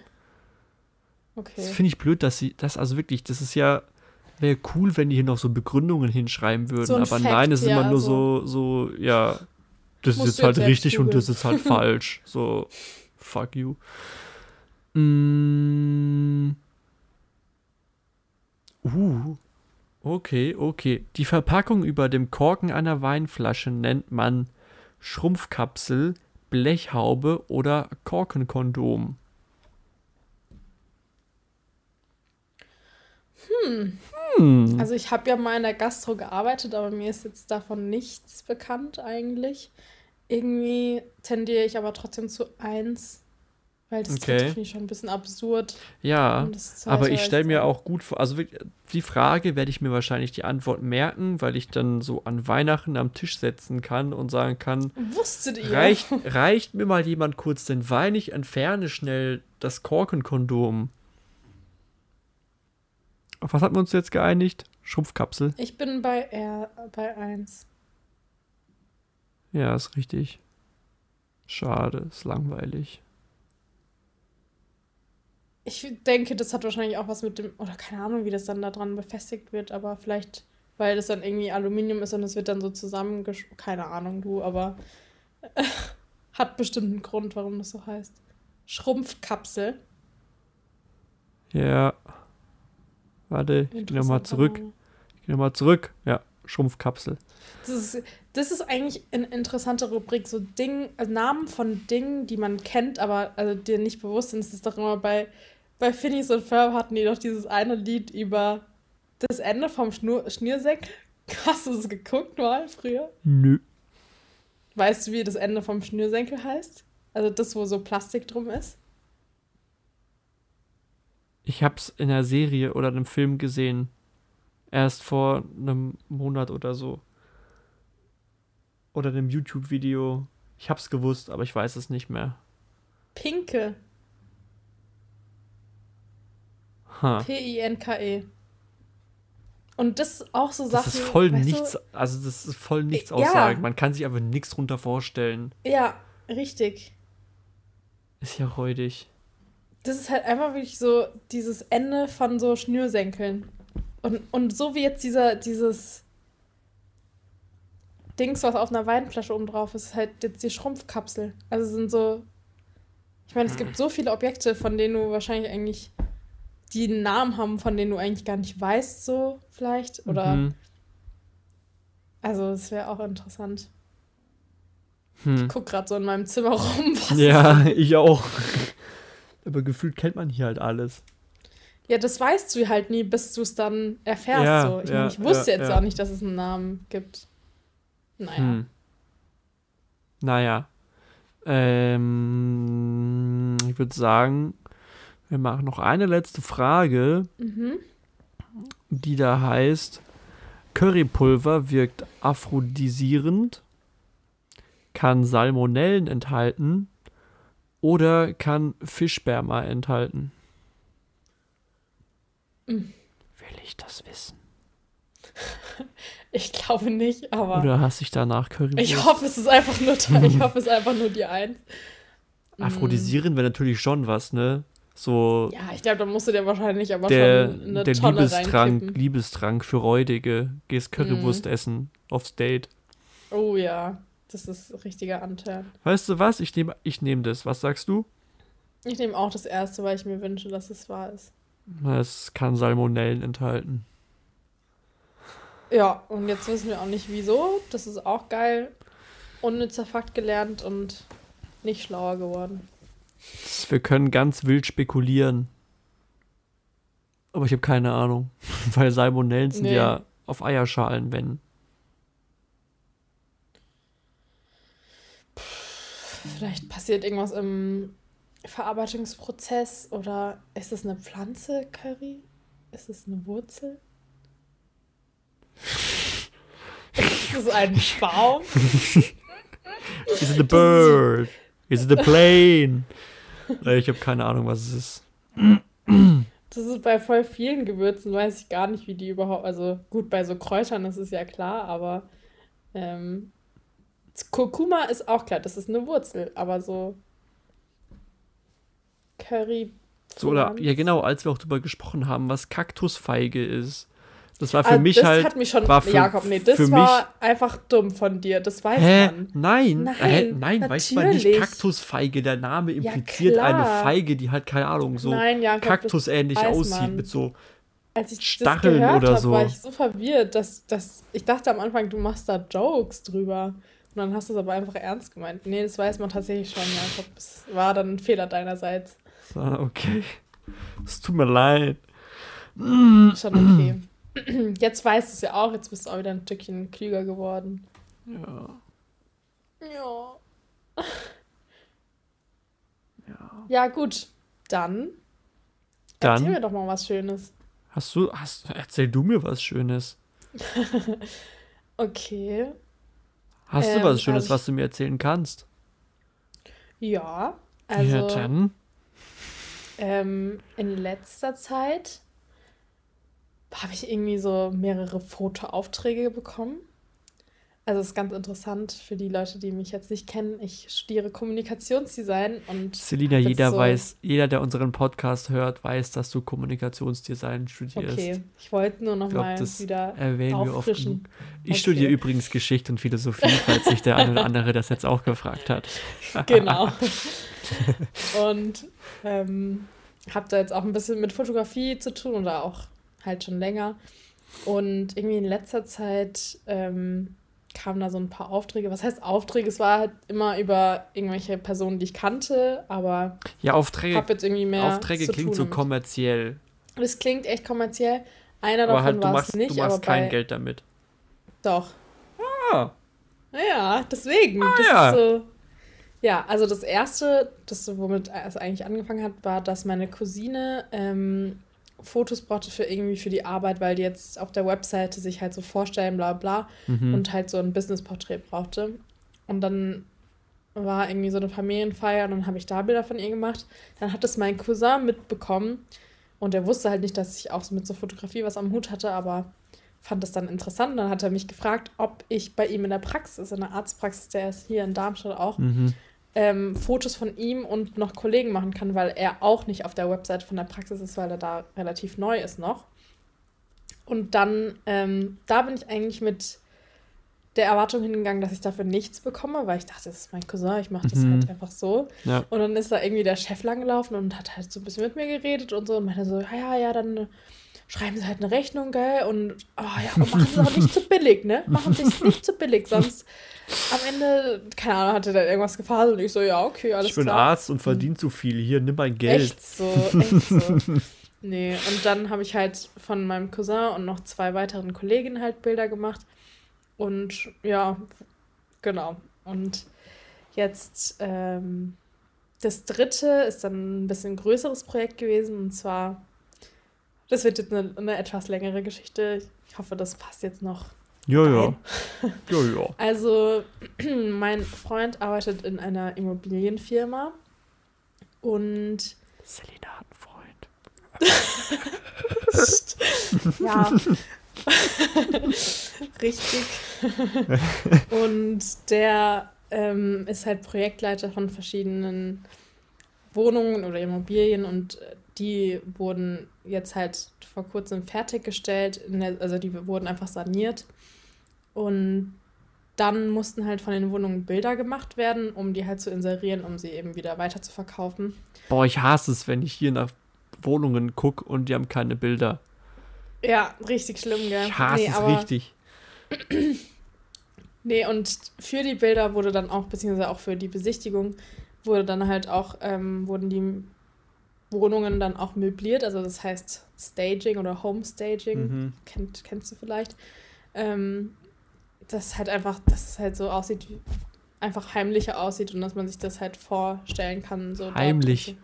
Das Okay. finde ich blöd, dass sie, das also wirklich, das ist ja, wäre cool, wenn die hier noch so Begründungen hinschreiben würden, So aber Fact, nein, es ist ja, immer nur so, so, ja, das ist jetzt halt richtig und das ist halt falsch. So, fuck you. Mm. Uh. Okay, okay. Die Verpackung über dem Korken einer Weinflasche nennt man Schrumpfkapsel, Blechhaube oder Korkenkondom. Hm. Also ich habe ja mal in der Gastro gearbeitet, aber mir ist jetzt davon nichts bekannt eigentlich. Irgendwie tendiere ich aber trotzdem zu eins, weil das Okay. finde ich schon ein bisschen absurd. Ja, aber ich stelle mir auch- gut vor, also die Frage werde ich mir wahrscheinlich die Antwort merken, weil ich dann so an Weihnachten am Tisch setzen kann und sagen kann, Wusstet ihr? reicht, reicht mir mal jemand kurz den Wein, ich entferne schnell das Korkenkondom. Auf was hatten wir uns jetzt geeinigt? Schrumpfkapsel. Ich bin bei R bei 1. Ja, ist richtig. Schade, ist langweilig. Ich denke, das hat wahrscheinlich auch was mit dem, oder keine Ahnung, wie das dann da dran befestigt wird, aber vielleicht, weil das dann irgendwie Aluminium ist und es wird dann so zusammengesch... Keine Ahnung, du, aber hat bestimmt einen Grund, warum das so heißt. Schrumpfkapsel. Ja. Warte, ich gehe nochmal zurück. Ich gehe nochmal zurück. Ja, Schrumpfkapsel. Das ist, das ist eigentlich eine interessante Rubrik, so Ding, also Namen von Dingen, die man kennt, aber also dir nicht bewusst sind. Das ist doch immer bei, bei Phineas und Ferb hatten die doch dieses eine Lied über das Ende vom Schnur Schnürsenkel. Hast du es geguckt mal früher? Nö. Weißt du, wie das Ende vom Schnürsenkel heißt? Also das, wo so Plastik drum ist? Ich hab's in einer Serie oder einem Film gesehen. Erst vor einem Monat oder so. Oder einem YouTube-Video. Ich hab's gewusst, aber ich weiß es nicht mehr. Pinke. Ha. P-I-N-K-E. Und das ist auch so Das Sachen. ist voll weißt du, nichts, also das ist voll nichts Ja. aussagen. Man kann sich einfach nichts drunter vorstellen. Ja, richtig. Ist ja räudig. Das ist halt einfach wirklich so dieses Ende von so Schnürsenkeln. Und, und so wie jetzt dieser, dieses Dings, was auf einer Weinflasche oben drauf ist, ist halt jetzt die Schrumpfkapsel. Also es sind so. Ich meine, es gibt so viele Objekte, von denen du wahrscheinlich eigentlich die einen Namen haben, von denen du eigentlich gar nicht weißt, so vielleicht. Oder. Mhm. Also, es wäre auch interessant. Hm. Ich guck gerade so in meinem Zimmer rum. Was Ja, ich auch. Aber gefühlt kennt man hier halt alles. Ja, das weißt du halt nie, bis du es dann erfährst. Ja, so. Ich, ja, meine, ich wusste ja, jetzt ja. auch nicht, dass es einen Namen gibt. Naja. Hm. Naja. Ähm, ich würde sagen, wir machen noch eine letzte Frage, Mhm. die da heißt: Currypulver wirkt aphrodisierend, kann Salmonellen enthalten oder kann Fischsperma enthalten? Mhm. Will ich das wissen? Ich glaube nicht, aber Oder hast dich danach Currywurst? ich hoffe, es ist einfach nur ich hoffe, es ist einfach nur die Eins. Aphrodisierend wäre natürlich schon was, ne? So Ja, ich glaube, da musst du dir wahrscheinlich aber der, schon eine der Tonne Liebestrank. Liebestrank für Räudige. Gehst Currywurst Mhm. essen aufs Date. Oh ja, das ist ein richtiger Anteil. Weißt du was? Ich nehme ich nehm das. Was sagst du? Ich nehme auch das erste, weil ich mir wünsche, dass es wahr ist. Es kann Salmonellen enthalten. Ja, und jetzt wissen wir auch nicht wieso. Das ist auch geil. Unnützer Fakt gelernt und nicht schlauer geworden. Wir können ganz wild spekulieren. Aber ich habe keine Ahnung. Weil Salmonellen sind Nee. ja auf Eierschalen, wenn. Vielleicht passiert irgendwas im Verarbeitungsprozess oder ist es eine Pflanze, Curry? Ist es eine Wurzel? ist es ein Baum? Is it a bird? Is it a plane? Äh, ich habe keine Ahnung, was es ist. Das ist bei voll vielen Gewürzen, weiß ich gar nicht, wie die überhaupt. Also gut, bei so Kräutern ist es ja klar, aber ähm, Kurkuma ist auch klar, das ist eine Wurzel, aber so Curry. So, oder, ja, genau, als wir auch darüber gesprochen haben, was Kaktusfeige ist. Das war für Ah, mich das halt. hat mich schon. war für- Jakob, nee, das war einfach dumm von dir. Das weiß Hä? man. Nein, Nein, hä? nein, weiß man nicht. natürlich. Kaktusfeige, der Name impliziert eine klar. Feige, die halt, keine Ahnung, so das kaktusähnlich aussieht, man. mit so. Als ich Stacheln das gehört oder hab, so. war ich so verwirrt, dass, dass ich dachte am Anfang, du machst da Jokes drüber. Und dann hast du es aber einfach ernst gemeint. Nee, das weiß man tatsächlich schon, Jakob. Es war dann ein Fehler deinerseits. So, okay. Es tut mir leid. Schon okay. Jetzt weißt du es ja auch, jetzt bist du auch wieder ein Stückchen klüger geworden. Ja. Ja. ja. Ja, gut. Dann erzähl mir Dann doch mal was Schönes. hast du, hast, erzähl du mir was Schönes. Okay. Hast Ähm, du was Schönes, also ich- was du mir erzählen kannst? Ja, also ja, dann. ähm, in letzter Zeit habe ich irgendwie so mehrere Fotoaufträge bekommen. Also es ist ganz interessant für die Leute, die mich jetzt nicht kennen. Ich studiere Kommunikationsdesign und Selina, jeder so- weiß, jeder, der unseren Podcast hört, weiß, dass du Kommunikationsdesign studierst. okay, ich wollte nur noch Ich glaub, mal das wieder Erwähnen wir oft. Ich Okay. studiere übrigens Geschichte und Philosophie, falls sich der eine oder andere das jetzt auch gefragt hat. Genau. und ähm, habe da jetzt auch ein bisschen mit Fotografie zu tun oder auch halt schon länger. Und irgendwie in letzter Zeit ähm, kamen da so ein paar Aufträge. Was heißt Aufträge? Es war halt immer über irgendwelche Personen, die ich kannte, aber Ja, Aufträge, habe jetzt irgendwie mehr. Aufträge zu klingt so kommerziell. Das klingt echt kommerziell. Einer davon halt, du war machst, es nicht, du machst aber kein bei, Geld damit. Doch. Ah, Ja, deswegen. das ja. ist so. Ja, also das erste, das womit es eigentlich angefangen hat, war, dass meine Cousine ähm, Fotos brauchte für irgendwie für die Arbeit, weil die jetzt auf der Webseite sich halt so vorstellen, bla bla, mhm. und halt so ein Business-Porträt brauchte. Und dann war irgendwie so eine Familienfeier und dann habe ich da Bilder von ihr gemacht. Dann hat es mein Cousin mitbekommen und er wusste halt nicht, dass ich auch so mit so Fotografie was am Hut hatte, aber fand es dann interessant. Dann hat er mich gefragt, ob ich bei ihm in der Praxis, in der Arztpraxis, der ist hier in Darmstadt auch, Mhm. Ähm, Fotos von ihm und noch Kollegen machen kann, weil er auch nicht auf der Website von der Praxis ist, weil er da relativ neu ist noch. Und dann, ähm, da bin ich eigentlich mit der Erwartung hingegangen, dass ich dafür nichts bekomme, weil ich dachte, das ist mein Cousin, ich mache das Mhm. halt einfach so. Ja. Und dann ist da irgendwie der Chef langgelaufen und hat halt so ein bisschen mit mir geredet und so und meinte so, ja, ja, ja, dann schreiben Sie halt eine Rechnung, gell? Und, oh ja, aber machen Sie auch nicht zu billig, ne? Machen Sie es nicht zu billig, sonst am Ende, keine Ahnung, hatte da irgendwas gefaselt und ich so, ja, okay, alles Ich bin klar. Arzt und verdiene zu viel. Hier, nimm mein Geld. Echt so, echt so. Nee, und dann habe ich halt von meinem Cousin und noch zwei weiteren Kolleginnen halt Bilder gemacht. Und ja, genau. Und jetzt ähm, das dritte ist dann ein bisschen größeres Projekt gewesen. Und zwar, das wird jetzt eine, eine etwas längere Geschichte. Ich hoffe, das passt jetzt noch. Ja, ja. Ja, ja. Also, mein Freund arbeitet in einer Immobilienfirma und Selina hat einen Freund. ja, richtig. und der ähm, ist halt Projektleiter von verschiedenen Wohnungen oder Immobilien und äh, die wurden jetzt halt vor kurzem fertiggestellt, in der, also die wurden einfach saniert und dann mussten halt von den Wohnungen Bilder gemacht werden, um die halt zu inserieren, um sie eben wieder weiter zu verkaufen. Boah, ich hasse es, wenn ich hier nach Wohnungen gucke und die haben keine Bilder. Ja, richtig schlimm, gell? Ich hasse nee, es richtig. Nee, und für die Bilder wurde dann auch, beziehungsweise auch für die Besichtigung, wurde dann halt auch, ähm, wurden die Wohnungen dann auch möbliert, also das heißt Staging oder Homestaging, Mhm. kennt, kennst du vielleicht. Ähm, das halt einfach, dass es halt so aussieht, wie- einfach heimlicher aussieht und dass man sich das halt vorstellen kann. So Heimlich?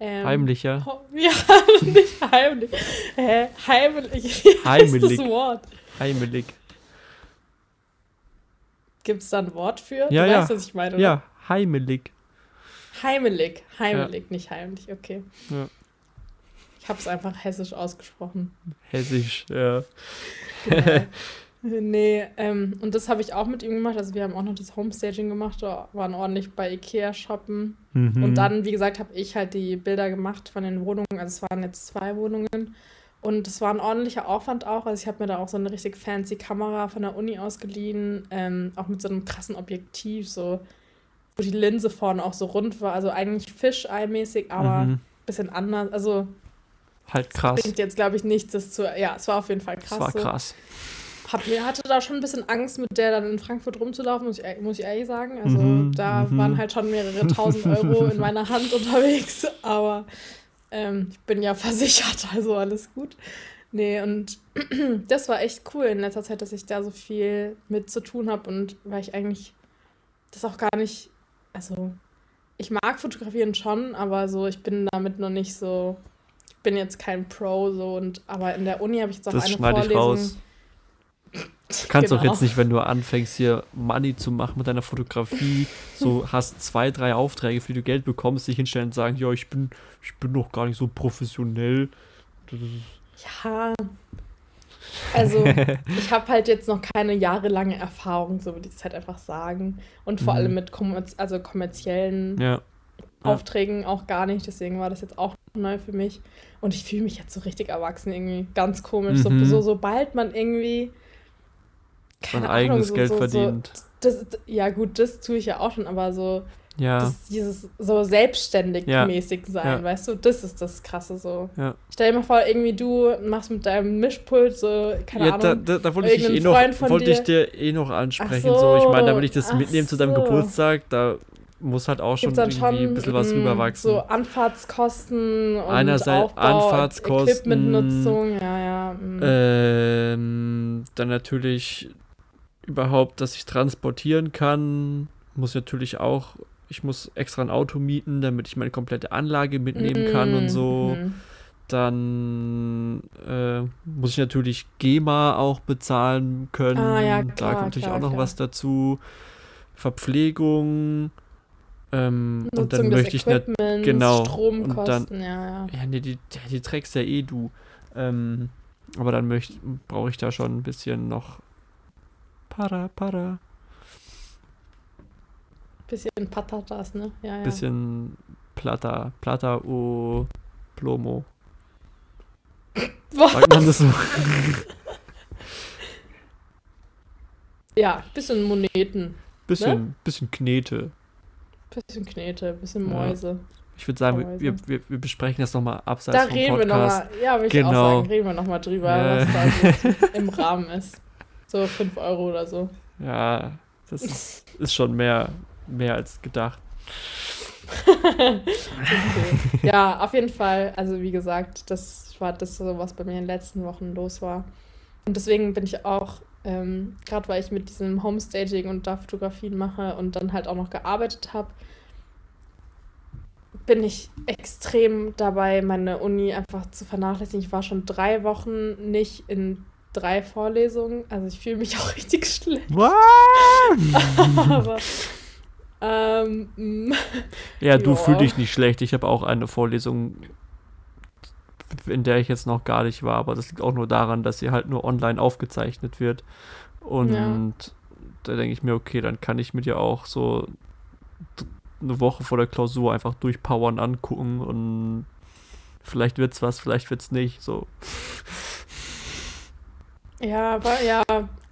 Ähm, Heimlicher. ho- Ja, nicht heimlich. Hä? Heimlich. Wie heißt Heimelig. das Wort? Heimelig. Gibt es da ein Wort für? Ja, du ja. weißt, was ich meine, oder? Ja, heimelig. Heimelig. Heimelig, nicht heimlich, okay. Ja. Ich habe es einfach hessisch ausgesprochen. Hessisch, ja. Genau. nee, ähm, und das habe ich auch mit ihm gemacht. Also wir haben auch noch das Homestaging gemacht, waren ordentlich bei Ikea shoppen. Mhm. Und dann, wie gesagt, habe ich halt die Bilder gemacht von den Wohnungen. Also es waren jetzt zwei Wohnungen. Und es war ein ordentlicher Aufwand auch. Also ich habe mir da auch so eine richtig fancy Kamera von der Uni ausgeliehen. Ähm, auch mit so einem krassen Objektiv, so wo die Linse vorne auch so rund war. Also eigentlich Fischei-mäßig, aber ein Mhm. bisschen anders. Also Halt krass. bringt jetzt, glaube ich, nichts, das zu. Ja, es war auf jeden Fall krass. Das war so. Hab, mir hatte da schon ein bisschen Angst, mit der dann in Frankfurt rumzulaufen, muss ich, muss ich ehrlich sagen. Also Mhm, da mhm. waren halt schon mehrere tausend Euro in meiner Hand unterwegs, aber ähm, ich bin ja versichert, also alles gut. Nee, und das war echt cool in letzter Zeit, dass ich da so viel mit zu tun habe und weil ich eigentlich das auch gar nicht, also ich mag fotografieren schon, aber so, ich bin damit noch nicht so, ich bin jetzt kein Pro so und aber in der Uni habe ich jetzt auch Das eine schneide ich Vorlesung. raus. Du kannst doch Genau. jetzt nicht, wenn du anfängst, hier Money zu machen mit deiner Fotografie, so hast zwei, drei Aufträge, für die du Geld bekommst, dich hinstellen und sagen, ja, ich bin, ich bin noch gar nicht so professionell. Ja. Also, ich habe halt jetzt noch keine jahrelange Erfahrung, so würde ich es halt einfach sagen. Und vor Mhm. allem mit kommerz also kommerziellen ja. Ja. Aufträgen auch gar nicht. Deswegen war das jetzt auch neu für mich. Und ich fühle mich jetzt so richtig erwachsen irgendwie. Ganz komisch. Mhm. So, so, sobald man irgendwie. Sein keine eigenes Ahnung, Geld so, so, verdient. Das, ja, gut, das tue ich ja auch schon, aber so ja. das, dieses so selbstständig Ja. mäßig sein, Ja. weißt du, das ist das Krasse so. Ja. Stell dir mal vor, irgendwie du machst mit deinem Mischpult so, keine ja, da, Ahnung. da, da wollte ich, eh noch, wollte ich dir- eh noch ansprechen. Ach so, ich meine, so, damit ich das ach mitnehme zu deinem so. Geburtstag, da muss halt auch schon irgendwie ein bisschen was rüberwachsen. So Anfahrtskosten und Einerseits Aufbau, Anfahrtskosten, Equipmentnutzung, ja, ja. mm. Ähm, dann natürlich überhaupt, dass ich transportieren kann. Muss natürlich auch, ich muss extra ein Auto mieten, damit ich meine komplette Anlage mitnehmen kann und so. Mhm. Dann äh, muss ich natürlich GEMA auch bezahlen können. Ah, ja, da klar, kommt natürlich klar, auch noch klar. was dazu. Verpflegung. Ähm, und dann möchte ich Equipments, genau, und Stromkosten, ja, ja. ja, nee, die, die trägst ja eh du. Ähm, aber dann brauche ich da schon ein bisschen noch Para, para. Bisschen Patatas, ne? Ja, ja. Bisschen Plata, Plata o Plomo. Was? Sagt man das so? Ja, bisschen Moneten, Bisschen, bisschen Knete. bisschen Knete, bisschen Ja. Mäuse. Ich würde sagen, wir, Mäuse. wir, wir, wir besprechen das nochmal abseits Da vom reden wir Podcast. nochmal, ja, will ich auch Genau. sagen, reden wir nochmal drüber, Ja. was da so im Rahmen ist. So 5 Euro oder so. Ja, das ist, ist schon mehr, mehr als gedacht. okay. Ja, auf jeden Fall. Also wie gesagt, das war das so, was bei mir in den letzten Wochen los war. Und deswegen bin ich auch, ähm, gerade weil ich mit diesem Homestaging und da Fotografien mache und dann halt auch noch gearbeitet habe, bin ich extrem dabei, meine Uni einfach zu vernachlässigen. Ich war schon drei Wochen nicht in drei Vorlesungen. Also ich fühle mich auch richtig schlecht. What? Aber ähm, mm, Ja, du fühlst dich nicht schlecht. Ich habe auch eine Vorlesung, in der ich jetzt noch gar nicht war, aber das liegt auch nur daran, dass sie halt nur online aufgezeichnet wird. Und Ja. da denke ich mir, okay, dann kann ich mir ja auch so eine Woche vor der Klausur einfach durchpowern angucken und vielleicht wird's was, vielleicht wird's nicht. So. Ja, aber ja,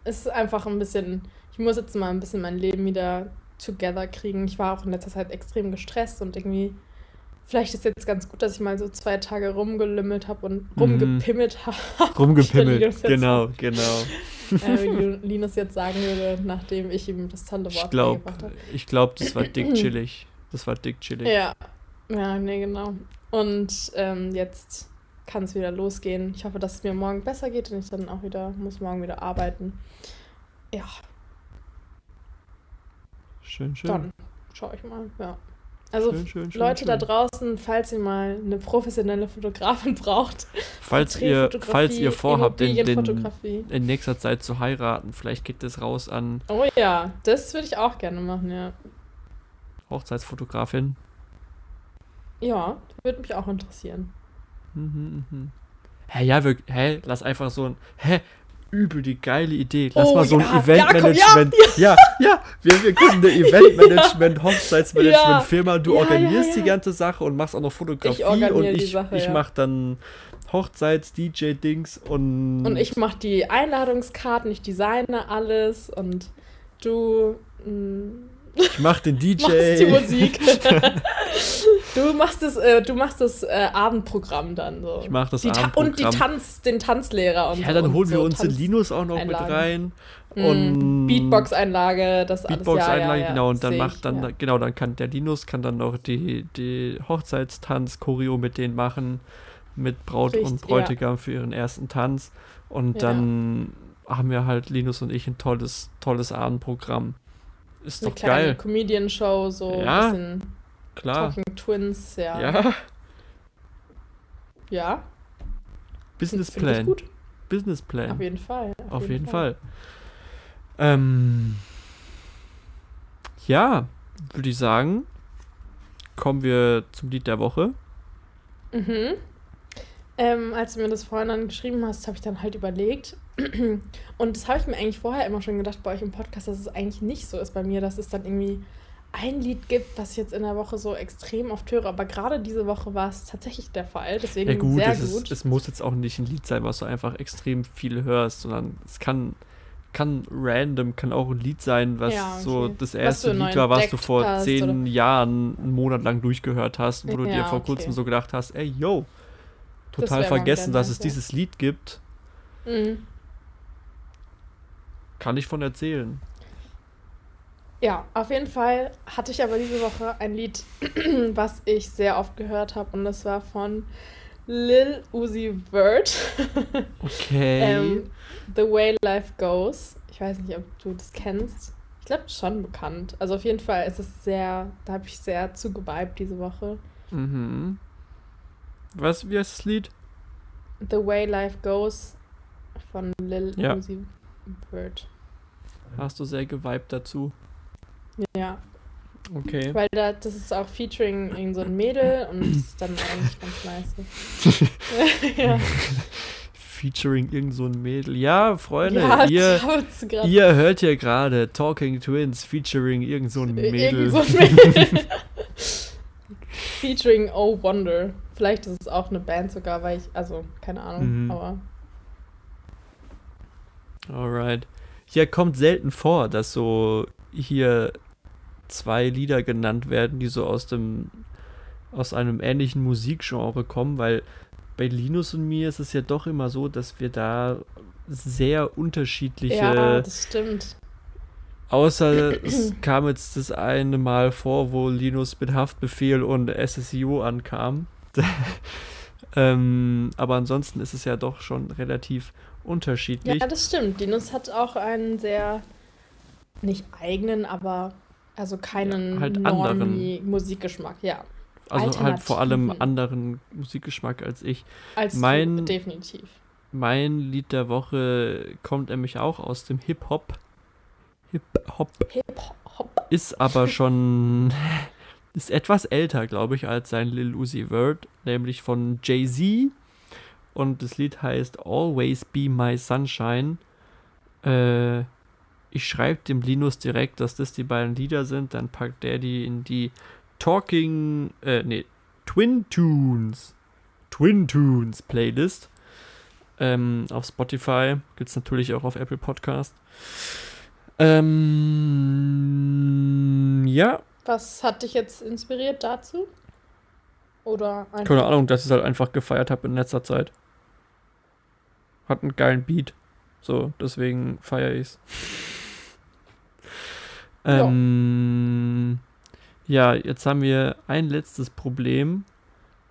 es ist einfach ein bisschen. Ich muss jetzt mal ein bisschen mein Leben wieder together kriegen. Ich war auch in letzter Zeit extrem gestresst und irgendwie. Vielleicht ist jetzt ganz gut, dass ich mal so zwei Tage rumgelümmelt habe und Mhm. rumgepimmelt habe. Rumgepimmelt. Genau, genau. äh, wie Linus jetzt sagen würde, nachdem ich ihm das tolle Wort Ich glaube, beigebracht habe. ich glaub, das war dick chillig. Das war dick chillig. Ja, ja, nee, genau. Und ähm, jetzt kann es wieder losgehen. Ich hoffe, dass es mir morgen besser geht und ich dann auch wieder, muss morgen wieder arbeiten. Ja, Schön, schön. dann schaue ich mal, ja. Also schön, schön, schön, Leute da draußen, falls ihr mal eine professionelle Fotografin braucht, Falls ihr, falls ihr vorhabt, den, den in nächster Zeit zu heiraten, vielleicht geht das raus an Oh ja, das würde ich auch gerne machen, ja. Hochzeitsfotografin. Ja, würde mich auch interessieren. Mhm, mhm. Hä, ja, wir, hä, lass einfach so ein, hä, übel die geile Idee. Lass Oh mal so ein ja, Eventmanagement. Ja, ja, wir, wir gründen eine Eventmanagement, Hochzeitsmanagement-Firma. Du Ja, organisierst ja, die ja. ganze Sache und machst auch noch Fotografie Ich und die ich, Sache, ich ja. mach dann Hochzeits-DJ-Dings und. Und ich mache die Einladungskarten, ich designe alles und du mm, ich mach den DJ. machst die Musik. du machst das, äh, du machst das äh, Abendprogramm dann so. Ich mach das die Ta Und die Abendprogramm. Tanz, den Tanzlehrer und Ja, so. dann und holen wir so uns den Tanz- Linus auch noch mit Einlagen. rein. Mm, Und Beatbox-Einlage, das alles. Beatbox-Einlage, ja, ja, ja, genau. Und dann seh macht ich, dann, genau, dann kann der Linus kann dann noch die, die Hochzeitstanz-Choreo mit denen machen. Mit Braut und Richtig, Bräutigam für ihren ersten Tanz. Und dann haben wir halt Linus und ich ein tolles, tolles Abendprogramm. Ist Eine doch kleine geil. Comedian-Show, so Ja, ein bisschen Klar. Talking Twins, ja. Ja. Ja, finde ich Businessplan. gut. Businessplan. Auf jeden Fall. Auf jeden Fall. Ähm, ja, würde ich sagen, kommen wir zum Lied der Woche. Mhm. Ähm, als du mir das vorhin dann geschrieben hast, habe ich dann halt überlegt. Und das habe ich mir eigentlich vorher immer schon gedacht bei euch im Podcast, dass es eigentlich nicht so ist bei mir, dass es dann irgendwie ein Lied gibt, was ich jetzt in der Woche so extrem oft höre. Aber gerade diese Woche war es tatsächlich der Fall. Deswegen Ja gut, sehr es, gut. Ist, es muss jetzt auch nicht ein Lied sein, was du einfach extrem viel hörst, sondern es kann, kann random, kann auch ein Lied sein, was Ja, okay. so das erste Lied war, was du vor hast, zehn Jahren einen Monat lang durchgehört hast, wo du dir Ja, vor okay. kurzem so gedacht hast, ey yo, total vergessen, dass es dieses Lied gibt. Mhm. Kann ich von erzählen. Ja, auf jeden Fall hatte ich aber diese Woche ein Lied, was ich sehr oft gehört habe. Und das war von Lil Uzi Vert. Okay. ähm, The Way Life Goes. Ich weiß nicht, ob du das kennst. Ich glaube, schon bekannt. Also auf jeden Fall ist es sehr, da habe ich sehr zugeweibt diese Woche. mhm. Was, wie heißt das Lied? The Way Life Goes von Lil Ja. Uzi Vert. Hast du sehr geweibt dazu? Ja, Okay. weil da, das ist auch featuring irgend so ein Mädel und das ist dann eigentlich ganz nice. ja. Featuring irgend so ein Mädel. Ja, Freunde, ja, ihr, ihr hört hier gerade Talking Twins featuring irgend so ein Mädel. Irgend so ein Mädel. Featuring Oh Wonder. Vielleicht ist es auch eine Band sogar, weil ich, also, keine Ahnung, Mhm. aber. Alright. Hier kommt selten vor, dass so hier zwei Lieder genannt werden, die so aus dem aus einem ähnlichen Musikgenre kommen, weil bei Linus und mir ist es ja doch immer so, dass wir da sehr unterschiedliche Ja, das stimmt. Außer es kam jetzt das eine Mal vor, wo Linus mit Haftbefehl und SSIO ankam. ähm, aber ansonsten ist es ja doch schon relativ unterschiedlich. Ja, das stimmt. Linus hat auch einen sehr, nicht eigenen, aber also keinen Ja, halt Normie Musikgeschmack, ja. also halt vor allem anderen Musikgeschmack als ich. Als mein- du, definitiv. Mein Lied der Woche kommt nämlich auch aus dem Hip-Hop. Hip-Hop Hip-Hop. ist aber schon ist etwas älter, glaube ich, als sein Lil Uzi Vert, nämlich von Jay-Z. Und das Lied heißt Always Be My Sunshine. Äh, ich schreibe dem Linus direkt, dass das die beiden Lieder sind, dann packt der die in die Talking, äh, nee, Twin Tunes, Twin Tunes Playlist. Ähm, auf Spotify gibt es natürlich auch auf Apple Podcast. Ähm, ja, Was hat dich jetzt inspiriert dazu? Oder keine Ahnung, dass ich es halt einfach gefeiert habe in letzter Zeit. Hat einen geilen Beat. So, deswegen feiere ich's. Ja. ähm, ja, jetzt haben wir ein letztes Problem.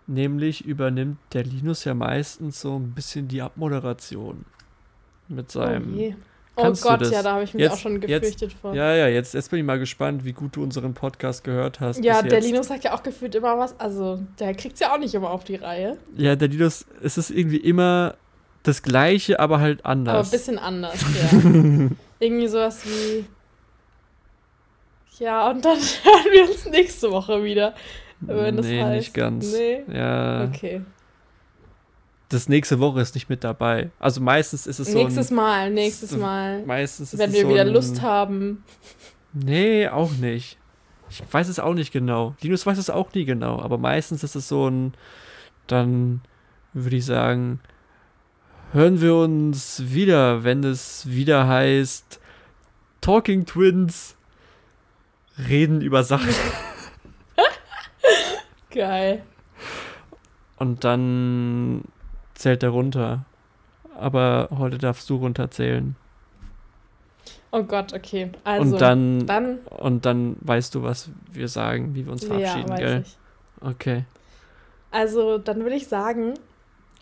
Nämlich übernimmt der Linus ja meistens so ein bisschen die Abmoderation. Mit Oh, seinem. oh du Gott, ja, da habe ich mich Jetzt- auch schon jetzt- gefürchtet vor. ja, ja, jetzt, jetzt bin ich mal gespannt, wie gut du unseren Podcast gehört hast. Ja, der jetzt. Linus sagt ja auch gefühlt immer was. Also, der kriegt ja auch nicht immer auf die Reihe. Ja, der Linus, es ist irgendwie immer das Gleiche, aber halt Aber ein anders. bisschen anders, ja. Irgendwie sowas wie. Ja, und dann hören wir uns nächste Woche wieder. Wenn das nee, heißt. nicht ganz. Nee. Ja, Okay. das nächste Woche ist nicht mit dabei. Also meistens ist es so nächstes Mal, nächstes Mal. meistens ist Wenn es wir so wieder Lust haben. Nee, auch nicht. Ich weiß es auch nicht genau. Linus weiß es auch nie genau, aber meistens ist es so ein dann würde ich sagen, hören wir uns wieder, wenn es wieder heißt Talking Twins reden über Sachen Geil. und dann zählt er runter. Aber heute darfst du runterzählen. Oh Gott, okay. Also, und dann, dann und dann weißt du, was wir sagen, wie wir uns ja, verabschieden, weiß gell? ich. Okay. Also, dann würde ich sagen,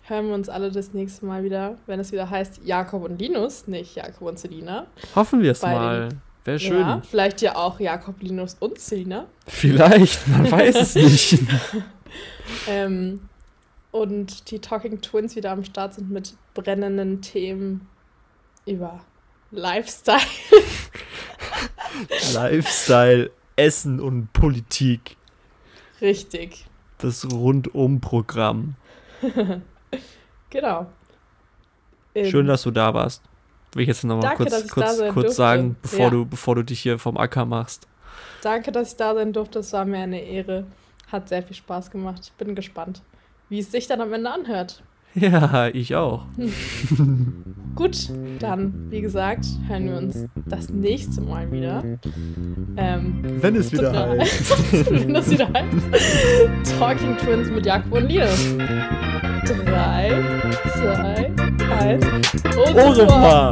hören wir uns alle das nächste Mal wieder, wenn es wieder heißt Jakob und Linus, nicht Jakob und Selina. Hoffen wir es mal. Wäre schön. Ja, vielleicht ja auch Jakob, Linus und Selina. Vielleicht, man weiß es nicht. Ähm, und die Talking Twins wieder am Start sind mit brennenden Themen über Lifestyle. Lifestyle, Essen und Politik. Richtig. Das Rundum-Programm. Genau. Ähm, Schön, dass du da warst. Will ich jetzt nochmal Danke, dass kurz, kurz, kurz durfte. sagen, bevor, Ja. du, bevor du dich hier vom Acker machst. Danke, dass ich da sein durfte. Es war mir eine Ehre. Hat sehr viel Spaß gemacht. Ich bin gespannt, wie es sich dann am Ende anhört. Ja, ich auch. Gut, dann, wie gesagt, hören wir uns das nächste Mal wieder. Ähm, Wenn es wieder heißt. wenn das wieder heißt. Talking Twins mit Jakob und Linus. Drei, zwei, eins. Au revoir.